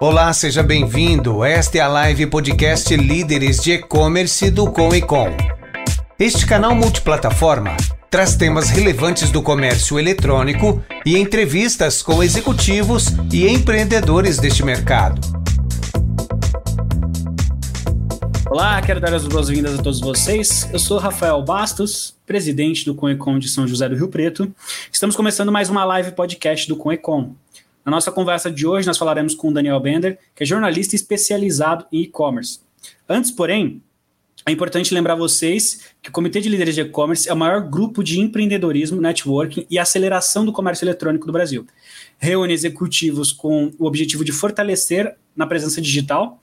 Olá, seja bem-vindo. Esta é a live podcast Líderes de E-Commerce do Com e Com. Este canal multiplataforma traz temas relevantes do comércio eletrônico e entrevistas com executivos e empreendedores deste mercado. Olá, quero dar as boas-vindas a todos vocês. Eu sou Rafael Bastos, presidente do Conecom de São José do Rio Preto. Estamos começando mais uma live podcast do Conecom. Na nossa conversa de hoje, nós falaremos com o Daniel Bender, que é jornalista especializado em e-commerce. Antes, porém, é importante lembrar vocês que o Comitê de Líderes de E-Commerce é o maior grupo de empreendedorismo, networking e aceleração do comércio eletrônico do Brasil. Reúne executivos com o objetivo de fortalecer na presença digital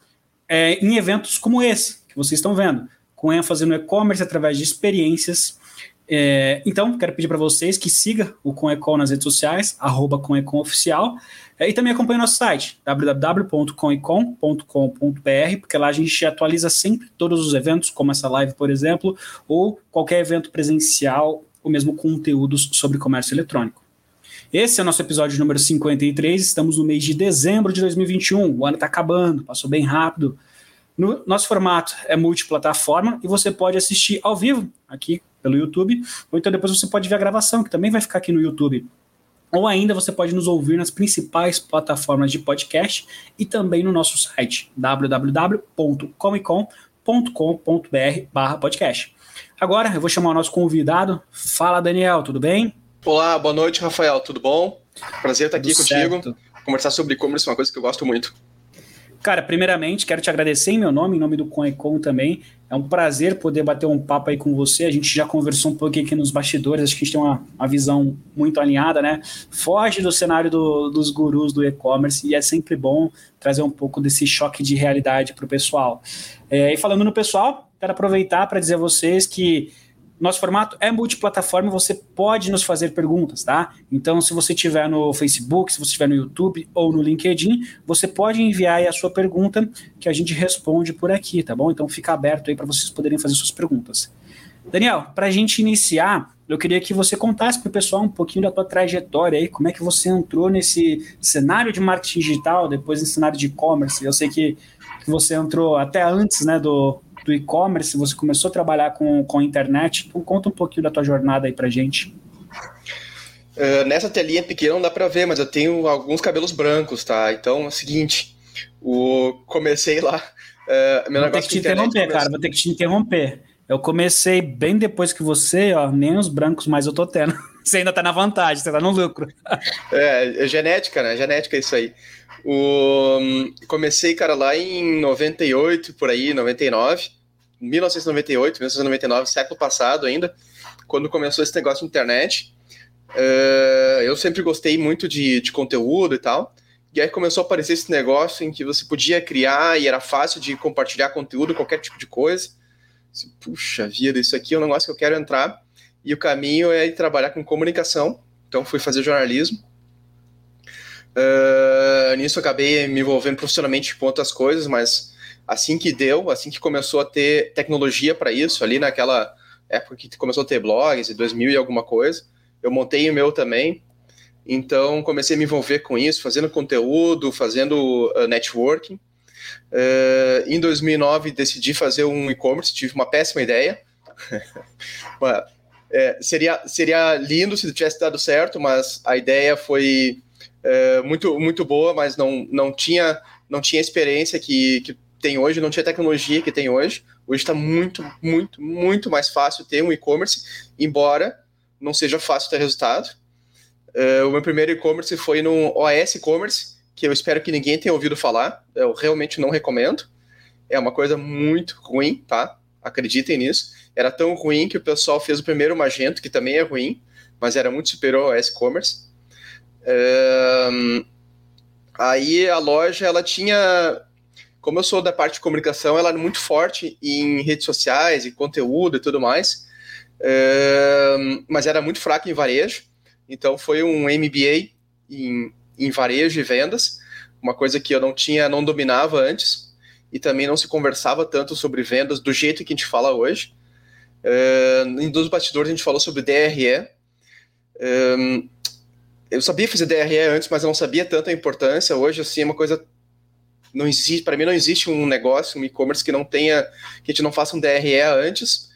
é, em eventos como esse, que vocês estão vendo, com ênfase no e-commerce através de experiências é, então, quero pedir para vocês que siga o Conecon nas redes sociais, arroba Oficial, é, e também acompanhe nosso site, www.conecon.com.br, porque lá a gente atualiza sempre todos os eventos, como essa live, por exemplo, ou qualquer evento presencial, ou mesmo conteúdos sobre comércio eletrônico. Esse é o nosso episódio número 53, estamos no mês de dezembro de 2021, o ano está acabando, passou bem rápido. No, nosso formato é multiplataforma e você pode assistir ao vivo aqui pelo YouTube, ou então depois você pode ver a gravação, que também vai ficar aqui no YouTube. Ou ainda você pode nos ouvir nas principais plataformas de podcast e também no nosso site www.comicom.com.br podcast. Agora eu vou chamar o nosso convidado. Fala, Daniel, tudo bem? Olá, boa noite, Rafael, tudo bom? Prazer estar aqui tudo contigo. Certo. Conversar sobre e-commerce é uma coisa que eu gosto muito. Cara, primeiramente, quero te agradecer em meu nome, em nome do Conecom também. É um prazer poder bater um papo aí com você. A gente já conversou um pouquinho aqui nos bastidores, acho que a gente tem uma, uma visão muito alinhada, né? Foge do cenário do, dos gurus do e-commerce e é sempre bom trazer um pouco desse choque de realidade para o pessoal. É, e falando no pessoal, quero aproveitar para dizer a vocês que nosso formato é multiplataforma, você pode nos fazer perguntas, tá? Então, se você estiver no Facebook, se você estiver no YouTube ou no LinkedIn, você pode enviar aí a sua pergunta que a gente responde por aqui, tá bom? Então, fica aberto aí para vocês poderem fazer suas perguntas. Daniel, para a gente iniciar, eu queria que você contasse para o pessoal um pouquinho da tua trajetória aí, como é que você entrou nesse cenário de marketing digital, depois nesse cenário de e-commerce. Eu sei que, que você entrou até antes né, do, do e-commerce, você começou a trabalhar com, com a internet. Então, conta um pouquinho da tua jornada aí pra gente. Uh, nessa telinha pequena não dá para ver, mas eu tenho alguns cabelos brancos, tá? Então é o seguinte, o... comecei lá. Uh, meu vou ter que te interromper, cara, vou ter que te interromper. Eu comecei bem depois que você, ó, nem os brancos mais eu tô tendo. Você ainda tá na vantagem, você tá no lucro. é, é genética, né? Genética é isso aí. O... Comecei, cara, lá em 98, por aí, 99. 1998, 1999, século passado ainda, quando começou esse negócio de internet. Uh, eu sempre gostei muito de, de conteúdo e tal. E aí começou a aparecer esse negócio em que você podia criar e era fácil de compartilhar conteúdo, qualquer tipo de coisa. Puxa vida, isso aqui é um negócio que eu quero entrar. E o caminho é trabalhar com comunicação. Então fui fazer jornalismo. Uh, nisso acabei me envolvendo profissionalmente com outras coisas, mas assim que deu, assim que começou a ter tecnologia para isso, ali naquela época que começou a ter blogs, 2000 e alguma coisa, eu montei o meu também. Então comecei a me envolver com isso, fazendo conteúdo, fazendo uh, networking. Uh, em 2009 decidi fazer um e-commerce, tive uma péssima ideia. é, seria, seria lindo se tivesse dado certo, mas a ideia foi é, muito, muito boa, mas não, não tinha não tinha experiência que, que tem hoje, não tinha tecnologia que tem hoje. Hoje está muito, muito, muito mais fácil ter um e-commerce, embora não seja fácil ter resultado. Uh, o meu primeiro e-commerce foi no OS e-commerce, que eu espero que ninguém tenha ouvido falar. Eu realmente não recomendo. É uma coisa muito ruim, tá? Acreditem nisso. Era tão ruim que o pessoal fez o primeiro Magento, que também é ruim, mas era muito superior ao OS e-commerce. Uh, aí a loja ela tinha como eu sou da parte de comunicação, ela é muito forte em redes sociais e conteúdo e tudo mais, mas era muito fraca em varejo. Então foi um MBA em, em varejo e vendas, uma coisa que eu não tinha, não dominava antes, e também não se conversava tanto sobre vendas do jeito que a gente fala hoje. Em dos bastidores a gente falou sobre DRE. Eu sabia fazer DRE antes, mas eu não sabia tanto a importância. Hoje, assim, é uma coisa não existe, para mim não existe um negócio, um e-commerce que não tenha, que a gente não faça um DRE antes.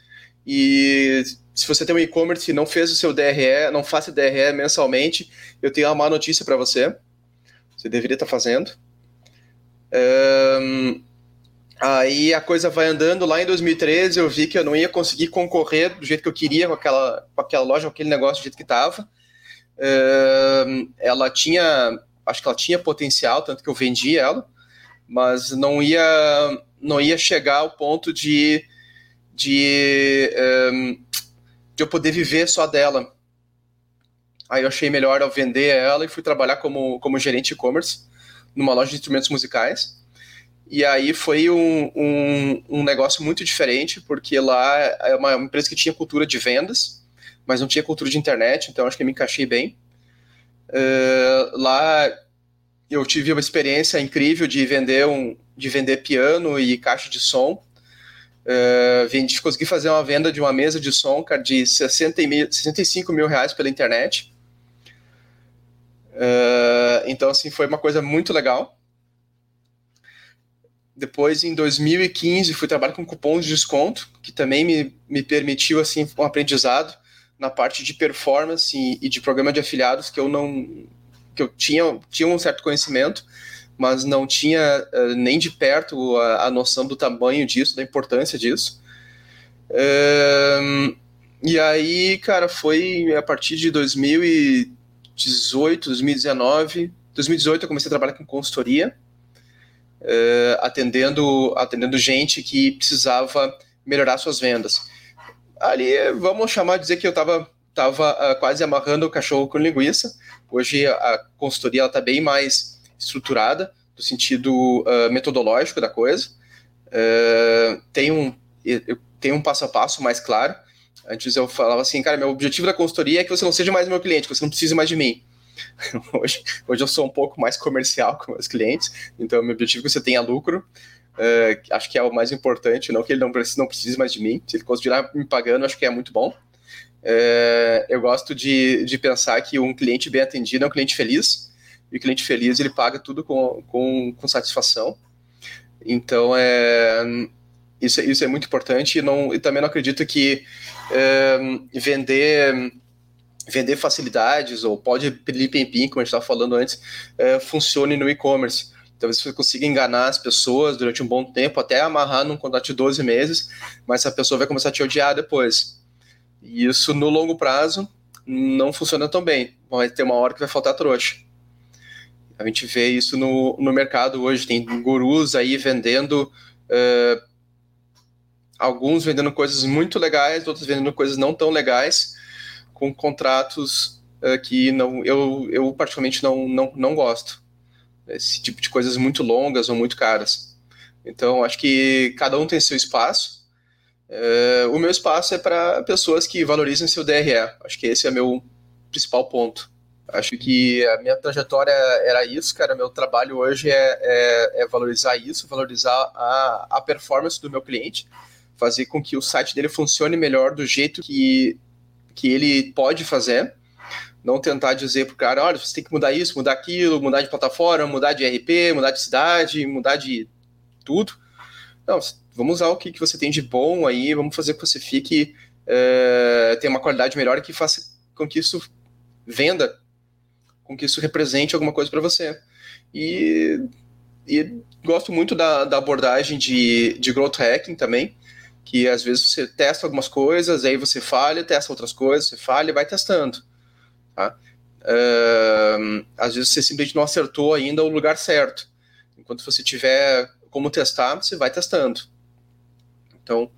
E se você tem um e-commerce e não fez o seu DRE, não faça DRE mensalmente, eu tenho uma má notícia para você. Você deveria estar tá fazendo. Um, aí a coisa vai andando. Lá em 2013 eu vi que eu não ia conseguir concorrer do jeito que eu queria com aquela, com aquela loja, com aquele negócio do jeito que estava. Um, ela tinha, acho que ela tinha potencial, tanto que eu vendi ela mas não ia não ia chegar ao ponto de de, um, de eu poder viver só dela. Aí eu achei melhor eu vender ela e fui trabalhar como, como gerente e-commerce numa loja de instrumentos musicais. E aí foi um, um, um, negócio muito diferente, porque lá é uma empresa que tinha cultura de vendas, mas não tinha cultura de internet, então acho que eu me encaixei bem. Uh, lá eu tive uma experiência incrível de vender um de vender piano e caixa de som. Uh, vendi, consegui fazer uma venda de uma mesa de som cara, de 60 mil, 65 mil reais pela internet. Uh, então, assim, foi uma coisa muito legal. Depois, em 2015, fui trabalhar com cupons de desconto, que também me, me permitiu, assim, um aprendizado na parte de performance e, e de programa de afiliados que eu não, que eu tinha, tinha um certo conhecimento, mas não tinha uh, nem de perto a, a, noção do tamanho disso, da importância disso. Uh, e aí, cara, foi a partir de 2018, 2019, 2018 eu comecei a trabalhar com consultoria, uh, atendendo, atendendo gente que precisava melhorar suas vendas. Ali, vamos chamar dizer que eu estava tava, uh, quase amarrando o cachorro com linguiça, Hoje a consultoria está bem mais estruturada, no sentido uh, metodológico da coisa. Uh, tem, um, tem um passo a passo mais claro. Antes eu falava assim, cara, meu objetivo da consultoria é que você não seja mais meu cliente, que você não precise mais de mim. hoje, hoje eu sou um pouco mais comercial com meus clientes, então meu objetivo é que você tenha lucro. Uh, acho que é o mais importante, não que ele não precise, não precise mais de mim. Se ele continuar me pagando, acho que é muito bom. É, eu gosto de, de pensar que um cliente bem atendido é um cliente feliz, e o cliente feliz ele paga tudo com, com, com satisfação. Então, é, isso, isso é muito importante e, não, e também não acredito que é, vender vender facilidades ou pode pim como a gente estava falando antes, é, funcione no e-commerce. Talvez você consiga enganar as pessoas durante um bom tempo, até amarrar num contrato de 12 meses, mas a pessoa vai começar a te odiar depois. E isso no longo prazo não funciona tão bem. Vai ter uma hora que vai faltar trouxa. A gente vê isso no, no mercado hoje. Tem gurus aí vendendo. Uh, alguns vendendo coisas muito legais, outros vendendo coisas não tão legais, com contratos uh, que não, eu, eu particularmente não, não, não gosto. Esse tipo de coisas muito longas ou muito caras. Então, acho que cada um tem seu espaço é, o meu espaço é para pessoas que valorizem seu DRE. Acho que esse é meu principal ponto. Acho que a minha trajetória era isso, cara. Meu trabalho hoje é, é, é valorizar isso, valorizar a, a performance do meu cliente, fazer com que o site dele funcione melhor do jeito que, que ele pode fazer. Não tentar dizer para o cara, olha, você tem que mudar isso, mudar aquilo, mudar de plataforma, mudar de RP, mudar de cidade, mudar de tudo. Não, vamos usar o que, que você tem de bom aí, vamos fazer que você fique, é, tenha uma qualidade melhor que faça com que isso venda, com que isso represente alguma coisa para você. E, e, gosto muito da, da abordagem de, de growth hacking também, que às vezes você testa algumas coisas, aí você falha, testa outras coisas, você falha e vai testando. Tá? Uh, às vezes você simplesmente não acertou ainda o lugar certo. Enquanto você tiver como testar, você vai testando. Então,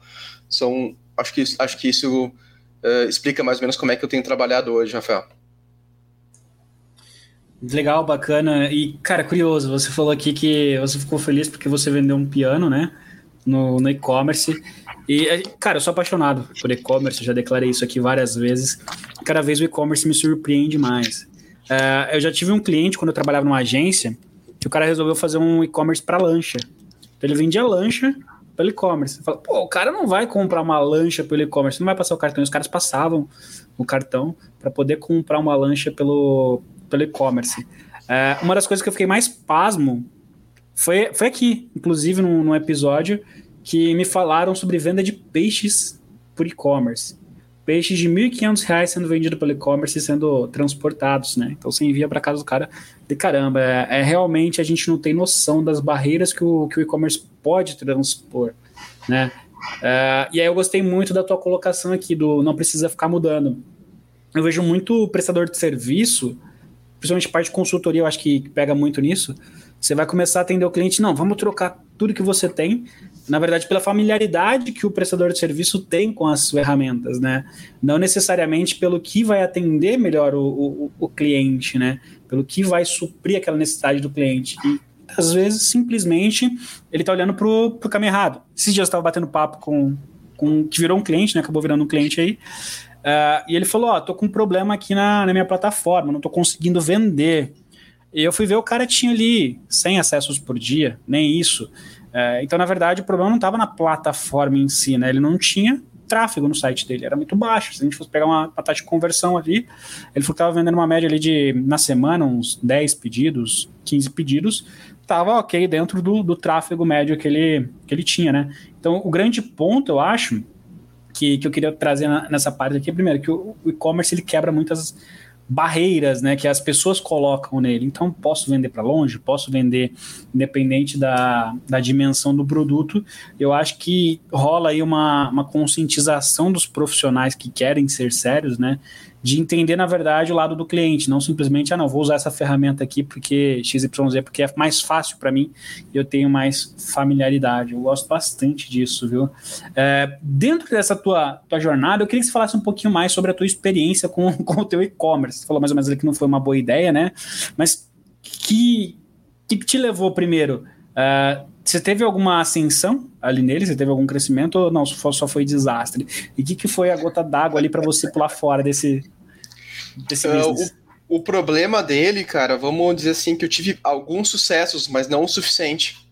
são, acho que, acho que isso uh, explica mais ou menos como é que eu tenho trabalhado hoje, Rafael. Legal, bacana. E, cara, curioso, você falou aqui que você ficou feliz porque você vendeu um piano, né? No, no e-commerce. E, eh, cara, eu sou apaixonado por e-commerce, já declarei isso aqui várias vezes. Cada vez o e-commerce me surpreende mais. Uh, eu já tive um cliente quando eu trabalhava numa agência que o cara resolveu fazer um e-commerce para lancha. Então, ele vendia lancha pelo e-commerce. Fala, pô, o cara não vai comprar uma lancha pelo e-commerce, não vai passar o cartão. Os caras passavam o cartão para poder comprar uma lancha pelo, pelo e-commerce. É, uma das coisas que eu fiquei mais pasmo Foi, foi aqui, inclusive, num, num episódio que me falaram sobre venda de peixes por e-commerce. Peixes de R$ 1.500 sendo vendido pelo e-commerce e sendo transportados, né? Então você envia para casa do cara de caramba. É, é, realmente a gente não tem noção das barreiras que o, que o e-commerce pode transpor, né? É, e aí eu gostei muito da tua colocação aqui do não precisa ficar mudando. Eu vejo muito prestador de serviço, principalmente parte de consultoria, eu acho que pega muito nisso. Você vai começar a atender o cliente, não, vamos trocar tudo que você tem, na verdade, pela familiaridade que o prestador de serviço tem com as ferramentas, né? Não necessariamente pelo que vai atender melhor o, o, o cliente, né? Pelo que vai suprir aquela necessidade do cliente. E às vezes, simplesmente, ele está olhando para o caminho errado. Esses dias eu estava batendo papo com, com. que virou um cliente, né? Acabou virando um cliente aí. Uh, e ele falou: Ó, oh, tô com um problema aqui na, na minha plataforma, não tô conseguindo vender. E eu fui ver o cara tinha ali 100 acessos por dia, nem isso. É, então, na verdade, o problema não estava na plataforma em si, né? Ele não tinha tráfego no site dele, era muito baixo. Se a gente fosse pegar uma, uma taxa de conversão ali, ele falou que estava vendendo uma média ali de, na semana, uns 10 pedidos, 15 pedidos, estava ok dentro do, do tráfego médio que ele, que ele tinha, né? Então, o grande ponto, eu acho, que, que eu queria trazer na, nessa parte aqui, primeiro, que o, o e-commerce ele quebra muitas barreiras né, que as pessoas colocam nele. Então, posso vender para longe, posso vender independente da, da dimensão do produto. Eu acho que rola aí uma, uma conscientização dos profissionais que querem ser sérios, né? De entender, na verdade, o lado do cliente, não simplesmente, ah, não, vou usar essa ferramenta aqui porque XYZ, porque é mais fácil para mim e eu tenho mais familiaridade. Eu gosto bastante disso, viu? É, dentro dessa tua, tua jornada, eu queria que você falasse um pouquinho mais sobre a tua experiência com, com o teu e-commerce. Você falou mais ou menos ali que não foi uma boa ideia, né? Mas que, que te levou primeiro? Uh, você teve alguma ascensão ali nele? Você teve algum crescimento ou não? Só foi desastre? E o que, que foi a gota d'água ali para você pular fora desse, desse uh? O, o, problema dele, cara, vamos dizer assim, que eu tive alguns sucessos, mas não o suficiente.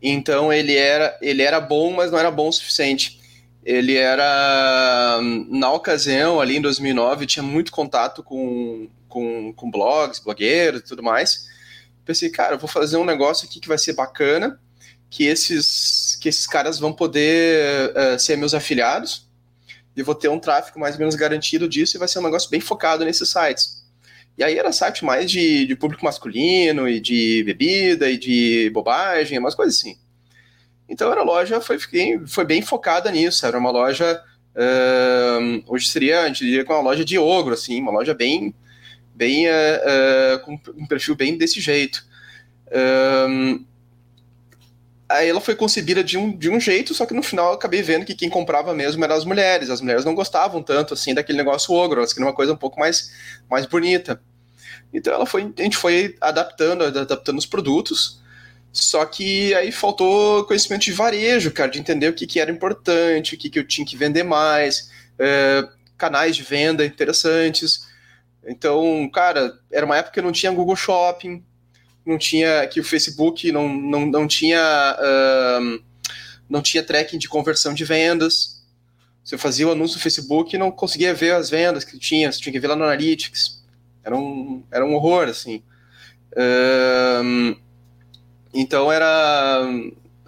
Então ele era, ele era bom, mas não era bom o suficiente. Ele era, na ocasião, ali em 2009, tinha muito contato com, com, com blogs, blogueiros e tudo mais pensei, cara, vou fazer um negócio aqui que vai ser bacana, que esses, que esses caras vão poder uh, ser meus afiliados, e vou ter um tráfego mais ou menos garantido disso, e vai ser um negócio bem focado nesses sites. E aí era site mais de, de público masculino, e de bebida, e de bobagem, umas coisas assim. Então era loja, foi, foi bem focada nisso, era uma loja, uh, hoje seria, a gente diria que uma loja de ogro, assim, uma loja bem bem uh, com um perfil bem desse jeito. Um, aí ela foi concebida de um, de um jeito, só que no final eu acabei vendo que quem comprava mesmo eram as mulheres. As mulheres não gostavam tanto assim daquele negócio ogro, elas queriam uma coisa um pouco mais, mais bonita. Então ela foi, a gente foi adaptando, adaptando os produtos. Só que aí faltou conhecimento de varejo, cara, de entender o que, que era importante, o que, que eu tinha que vender mais, uh, canais de venda interessantes. Então, cara, era uma época que não tinha Google Shopping, não tinha que o Facebook não, não, não tinha uh, não tinha tracking de conversão de vendas. Você fazia o anúncio no Facebook e não conseguia ver as vendas que tinha, você tinha que ver lá no Analytics. Era um, era um horror, assim. Então era,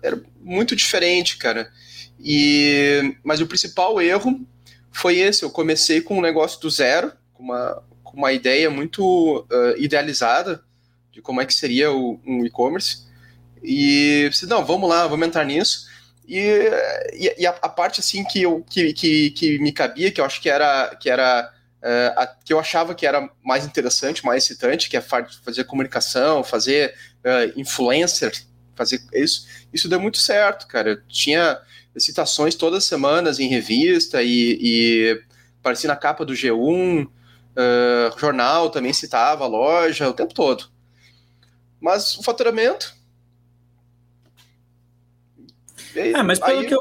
era muito diferente, cara. E, mas o principal erro foi esse. Eu comecei com um negócio do zero, com uma, uma ideia muito uh, idealizada de como é que seria o, um e-commerce. E não, vamos lá, vamos entrar nisso. E, e, e a, a, parte assim que, eu, que, que, que, me cabia, que eu acho que era, que era uh, a, que eu achava que era mais interessante, mais excitante, que é fazer comunicação, fazer uh, influencer, fazer isso, isso deu muito certo, cara. Eu tinha citações todas as semanas em revista e, e na capa do G1, Uh, jornal também citava a loja o tempo todo. Mas o faturamento. É, mas pelo aí... que eu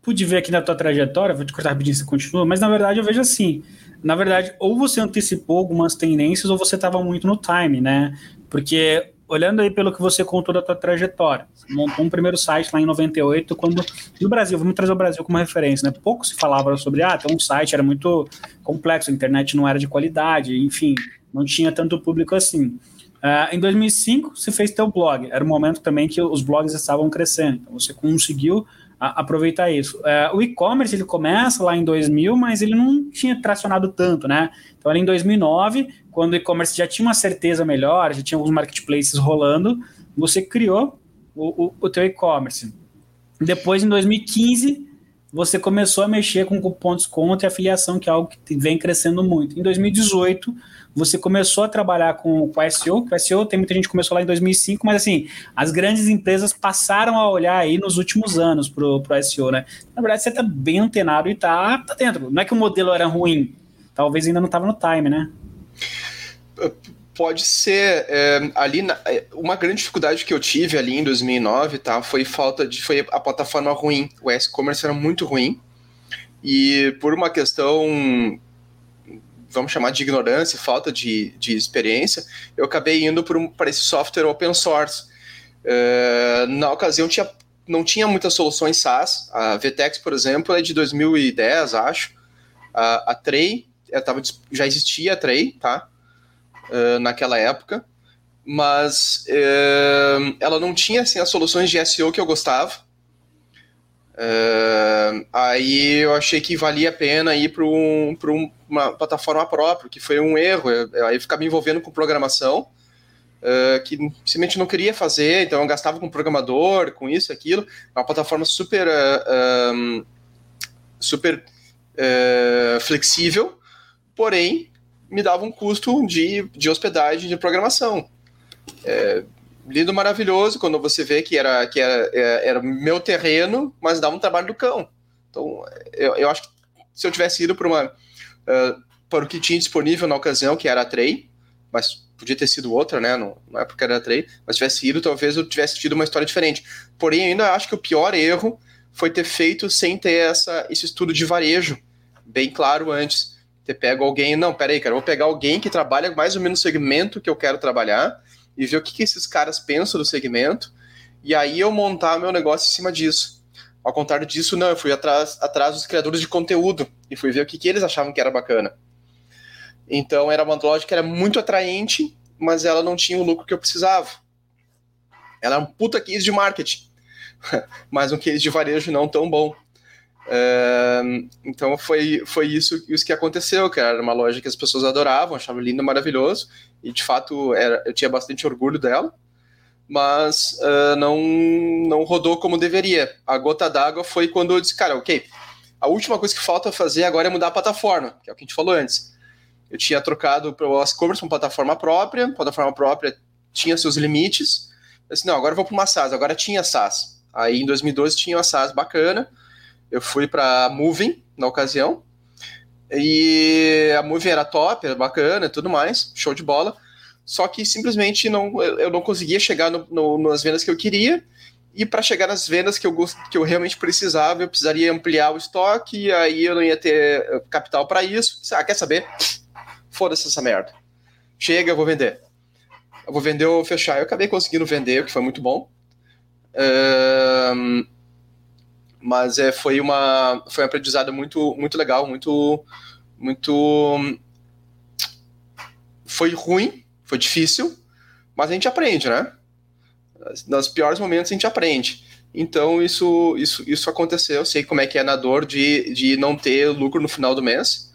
pude ver aqui na tua trajetória, vou te cortar rapidinho se continua, mas na verdade eu vejo assim. Na verdade, ou você antecipou algumas tendências ou você estava muito no time, né? Porque olhando aí pelo que você contou da tua trajetória, você montou um primeiro site lá em 98, quando no Brasil, vamos trazer o Brasil como referência, né? Pouco se falava sobre, ah, tem um site, era muito complexo, a internet não era de qualidade, enfim, não tinha tanto público assim. Uh, em 2005, você fez teu blog. Era o momento também que os blogs estavam crescendo. Então, você conseguiu aproveitar isso. Uh, o e-commerce, ele começa lá em 2000, mas ele não tinha tracionado tanto, né? Então, ali em 2009, quando o e-commerce já tinha uma certeza melhor, já tinha alguns marketplaces rolando, você criou o, o, o teu e-commerce. Depois, em 2015, você começou a mexer com cupom de desconto e afiliação, que é algo que vem crescendo muito. Em 2018, você começou a trabalhar com, com SEO, que o SEO tem muita gente que começou lá em 2005, mas assim, as grandes empresas passaram a olhar aí nos últimos anos para o SEO, né? Na verdade, você está bem antenado e está tá dentro. Não é que o modelo era ruim, talvez ainda não estava no time, né? Pode ser é, ali na, é, uma grande dificuldade que eu tive ali em 2009, tá? Foi falta de foi a plataforma ruim. O e-commerce era muito ruim e por uma questão vamos chamar de ignorância, falta de, de experiência, eu acabei indo para esse software open source. Uh, na ocasião tinha, não tinha muitas soluções SaaS. A VTEX, por exemplo, é de 2010, acho. A, a Tray, tava, já existia a Tray, tá? Uh, naquela época. Mas uh, ela não tinha assim, as soluções de SEO que eu gostava. Uh, aí eu achei que valia a pena ir para um, uma plataforma própria, que foi um erro. Eu, aí ficar me envolvendo com programação, uh, que simplesmente não queria fazer, então eu gastava com programador, com isso, aquilo. É uma plataforma super, uh, um, super flexível, porém me dava um custo de, de hospedagem de programação. É, lindo, maravilhoso, quando você vê que era, que era, é, era meu terreno, mas dava um trabalho do cão. Então, eu, eu acho que se eu tivesse ido para uma uh, para o que tinha disponível na ocasião, que era a Trey, mas podia ter sido outra, né? Não, não é porque era a Trey, mas tivesse ido, talvez eu tivesse tido uma história diferente. Porém, ainda acho que o pior erro foi ter feito sem ter essa, esse estudo de varejo bem claro antes. Ter pego alguém, não, peraí, cara, vou pegar alguém que trabalha mais ou menos no segmento que eu quero trabalhar e ver o que, que esses caras pensam do segmento, e aí eu montar meu negócio em cima disso. Ao contrário disso, não, eu fui atrás, atrás dos criadores de conteúdo e fui ver o que, que eles achavam que era bacana. Então era uma lógica que era muito atraente, mas ela não tinha o lucro que eu precisava. Ela é um puta case de marketing, mas um case de varejo não tão bom. Então foi, foi isso, isso que aconteceu, que era uma loja que as pessoas adoravam, achavam lindo, maravilhoso, e de fato era, eu tinha bastante orgulho dela, mas uh, não, não rodou como deveria. A gota d'água foi quando eu disse, cara, ok, a última coisa que falta fazer agora é mudar a plataforma, que é o que a gente falou antes. Eu tinha trocado para o e-commerce para uma plataforma própria, a plataforma própria tinha seus limites, eu disse, não, agora eu vou para uma SaaS, agora tinha SaaS. Aí em 2012 tinha uma SaaS bacana, eu fui para Moving na ocasião. E a Moving era top, era bacana tudo mais, show de bola. Só que simplesmente não, eu não conseguia chegar no, no, nas vendas que eu queria. E para chegar nas vendas que eu, que eu realmente precisava, eu precisaria ampliar o estoque, e aí eu não ia ter eh, capital para isso. Ah, quer saber? Foda-se essa merda. Chega, eu vou vender. Eu vou vender ou fechar. Eu acabei conseguindo vender, o que foi muito bom. Um, mas é, foi uma foi um aprendizado muito muito legal, muito muito foi ruim, foi difícil, mas a gente aprende, né? Nos piores momentos a gente aprende. Então isso isso isso aconteceu, eu sei como é que é na dor de, de não ter lucro no final do mês.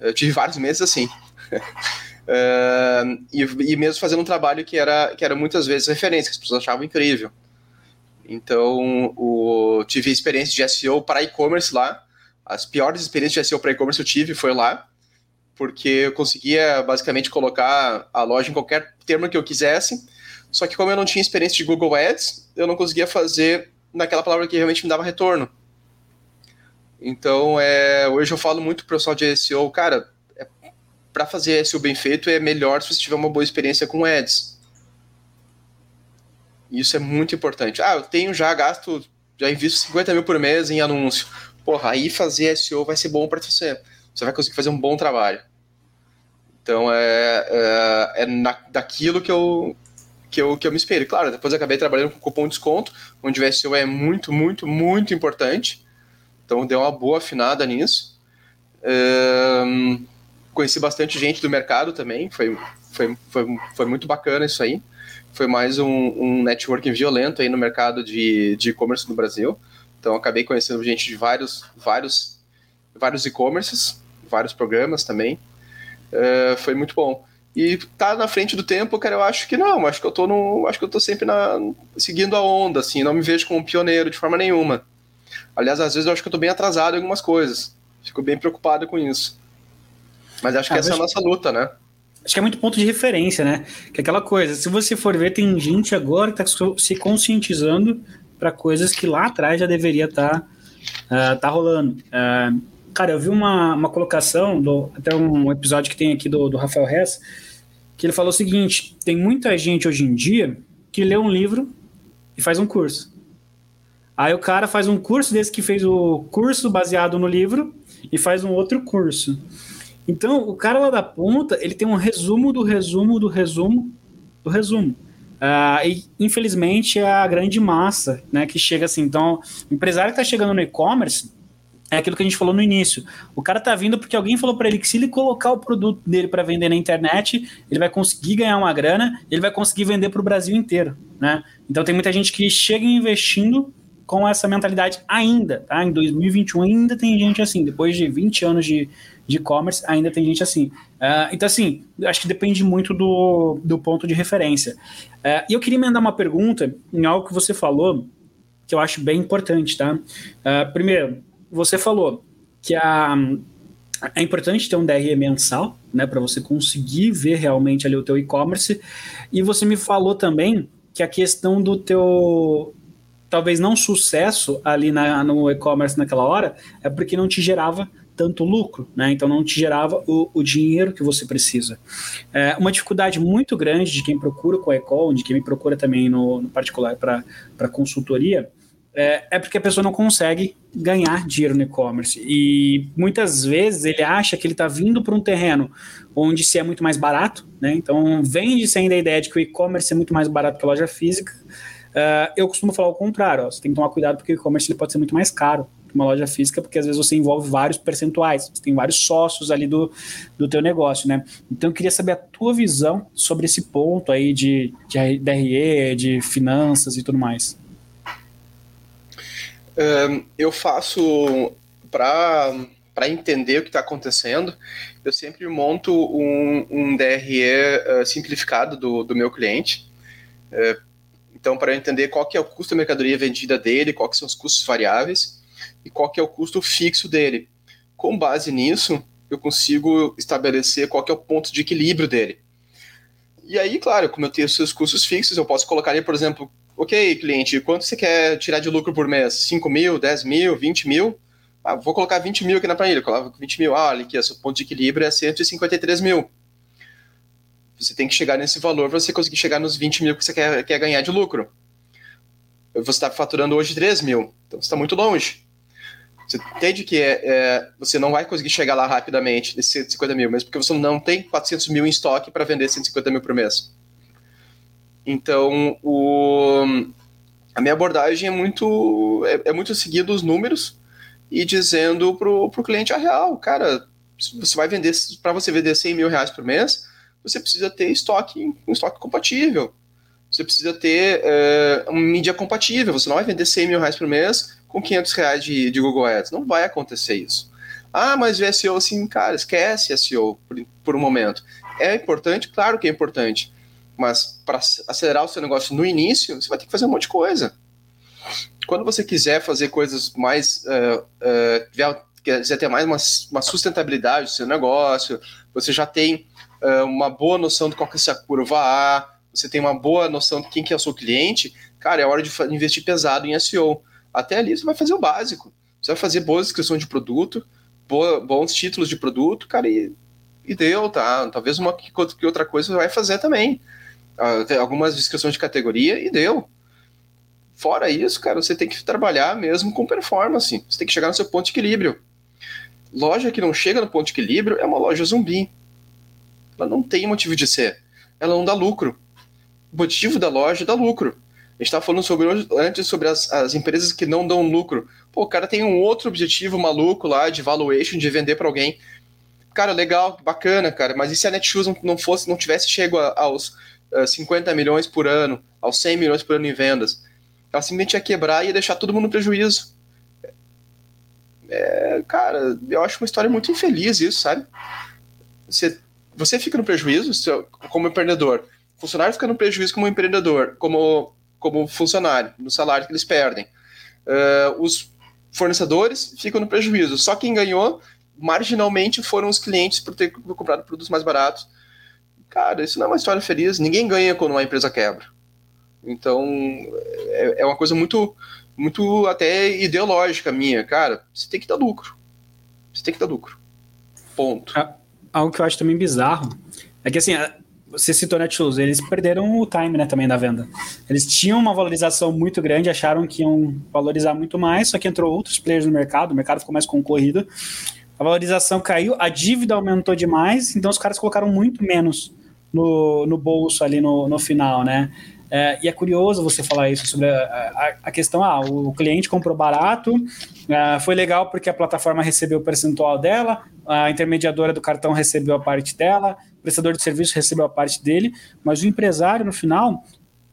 Eu tive vários meses assim. uh, e, e mesmo fazendo um trabalho que era, que era muitas vezes referência, que as pessoas achavam incrível. Então, o, tive experiência de SEO para e-commerce lá. As piores experiências de SEO para e-commerce eu tive foi lá, porque eu conseguia basicamente colocar a loja em qualquer termo que eu quisesse. Só que como eu não tinha experiência de Google Ads, eu não conseguia fazer naquela palavra que realmente me dava retorno. Então, é, hoje eu falo muito para o pessoal de SEO, cara, é, para fazer SEO bem feito é melhor se você tiver uma boa experiência com Ads. Isso é muito importante. Ah, eu tenho já gasto, já invisto 50 mil por mês em anúncio. Porra, aí fazer SEO vai ser bom para você. Você vai conseguir fazer um bom trabalho. Então é, é, é na, daquilo que eu, que, eu, que eu me espelho. Claro, depois eu acabei trabalhando com cupom de desconto, onde o SEO é muito, muito, muito importante. Então deu uma boa afinada nisso. conheci bastante gente do mercado também, foi, foi, foi, foi muito bacana isso aí. Foi mais um, um networking violento aí no mercado de e-commerce no Brasil. Então acabei conhecendo gente de vários, vários, vários e-commerces, vários programas também. Uh, foi muito bom. E tá na frente do tempo, cara, eu acho que não. Acho que eu tô no, acho que eu tô sempre na, seguindo a onda, assim. Não me vejo como pioneiro de forma nenhuma. Aliás, às vezes eu acho que eu tô bem atrasado em algumas coisas. Fico bem preocupado com isso. Mas acho que ah, essa é a nossa luta, né? Acho que é muito ponto de referência, né? Que é aquela coisa, se você for ver, tem gente agora que está se conscientizando para coisas que lá atrás já deveria estar tá, uh, tá rolando. Uh, cara, eu vi uma, uma colocação, do, até um episódio que tem aqui do, do Rafael Hess, que ele falou o seguinte: tem muita gente hoje em dia que lê um livro e faz um curso. Aí o cara faz um curso desse que fez o curso baseado no livro e faz um outro curso. Então, o cara lá da ponta, ele tem um resumo do resumo do resumo do resumo. Uh, e, infelizmente, é a grande massa né, que chega assim. Então, o empresário que está chegando no e-commerce é aquilo que a gente falou no início. O cara está vindo porque alguém falou para ele que se ele colocar o produto dele para vender na internet, ele vai conseguir ganhar uma grana, ele vai conseguir vender para o Brasil inteiro. Né? Então, tem muita gente que chega investindo com essa mentalidade ainda, tá? Em 2021 ainda tem gente assim, depois de 20 anos de e-commerce, ainda tem gente assim. Uh, então, assim, acho que depende muito do, do ponto de referência. Uh, e eu queria emendar uma pergunta em algo que você falou, que eu acho bem importante, tá? Uh, primeiro, você falou que a, é importante ter um DRE mensal, né, para você conseguir ver realmente ali o teu e-commerce, e você me falou também que a questão do teu talvez não sucesso ali na, no e-commerce naquela hora, é porque não te gerava tanto lucro, né? Então não te gerava o, o dinheiro que você precisa. É uma dificuldade muito grande de quem procura com a Ecol, de quem me procura também no, no particular para consultoria, é, é, porque a pessoa não consegue ganhar dinheiro no e-commerce. E muitas vezes ele acha que ele está vindo para um terreno onde se é muito mais barato, né? Então vende-se ainda a ideia de que o e-commerce é muito mais barato que a loja física. Uh, eu costumo falar o contrário, ó, você tem que tomar cuidado porque o e-commerce pode ser muito mais caro uma loja física, porque às vezes você envolve vários percentuais, você tem vários sócios ali do, do teu negócio, né? Então eu queria saber a tua visão sobre esse ponto aí de, de DRE, de finanças e tudo mais. Um, eu faço para para entender o que está acontecendo, eu sempre monto um, um DRE uh, simplificado do, do meu cliente, uh, então, para entender qual que é o custo da mercadoria vendida dele, quais são os custos variáveis e qual que é o custo fixo dele. Com base nisso, eu consigo estabelecer qual que é o ponto de equilíbrio dele. E aí, claro, como eu tenho seus custos fixos, eu posso colocar ali, por exemplo, ok, cliente, quanto você quer tirar de lucro por mês? 5 mil, 10 mil, 20 mil? Ah, vou colocar 20 mil aqui na planilha, coloco 20 mil, ah, olha aqui, o ponto de equilíbrio é 153 mil. Você tem que chegar nesse valor para você conseguir chegar nos 20 mil que você quer, quer ganhar de lucro. Você está faturando hoje 3 mil, então você está muito longe. Você entende que é, é, você não vai conseguir chegar lá rapidamente, nesses 150 mil, mesmo porque você não tem 400 mil em estoque para vender 150 mil por mês. Então, o, a minha abordagem é muito, é, é muito seguindo os números e dizendo para o cliente a real, cara, você vai vender, para você vender 100 mil reais por mês, você precisa ter estoque, um estoque compatível. Você precisa ter uh, uma mídia compatível. Você não vai vender 100 mil reais por mês com 500 reais de, de Google Ads. Não vai acontecer isso. Ah, mas o SEO, assim, cara, esquece SEO por, por um momento. É importante? Claro que é importante. Mas para acelerar o seu negócio no início, você vai ter que fazer um monte de coisa. Quando você quiser fazer coisas mais. Uh, uh, quiser ter mais uma, uma sustentabilidade do seu negócio, você já tem uh, uma boa noção de qual que é essa curva A, você tem uma boa noção de quem que é o seu cliente, cara, é hora de investir pesado em SEO. Até ali você vai fazer o básico. Você vai fazer boas descrições de produto, bons títulos de produto, cara, e, e deu, tá? Talvez uma que, outra coisa você vai fazer também. Uh, algumas descrições de categoria e deu. Fora isso, cara, você tem que trabalhar mesmo com performance. Você tem que chegar no seu ponto de equilíbrio. Loja que não chega no ponto de equilíbrio é uma loja zumbi ela não tem motivo de ser. Ela não dá lucro. O motivo da loja dá lucro. A gente estava falando sobre, antes sobre as, as empresas que não dão lucro. Pô, o cara tem um outro objetivo maluco lá de valuation, de vender para alguém. cara, legal, bacana, cara, mas e se a Netshoes não, fosse, não tivesse chego a, aos uh, 50 milhões por ano, aos 100 milhões por ano em vendas? Ela simplesmente ia quebrar e ia deixar todo mundo no prejuízo. É, cara, eu acho uma história muito infeliz isso, sabe? Você, você fica no prejuízo como empreendedor, o funcionário fica no prejuízo como empreendedor, como, como funcionário, no salário que eles perdem. Uh, os fornecedores ficam no prejuízo. Só quem ganhou marginalmente foram os clientes por ter comprado produtos mais baratos. Cara, isso não é uma história feliz. Ninguém ganha quando uma empresa quebra. Então, é, é uma coisa muito, muito até ideológica minha. Cara, você tem que dar lucro. Você tem que dar lucro. Ponto. Algo que eu acho também bizarro é que, assim, você citou Netshoes, eles perderam o time, né, também da venda. Eles tinham uma valorização muito grande, acharam que iam valorizar muito mais, só que entrou outros players no mercado, o mercado ficou mais concorrido, a valorização caiu, a dívida aumentou demais, então os caras colocaram muito menos no, no bolso ali no, no final, né? É, e é curioso você falar isso sobre a, a, a questão, ah, o cliente comprou barato, ah, foi legal porque a plataforma recebeu o percentual dela, a intermediadora do cartão recebeu a parte dela, o prestador de serviço recebeu a parte dele, mas o empresário, no final,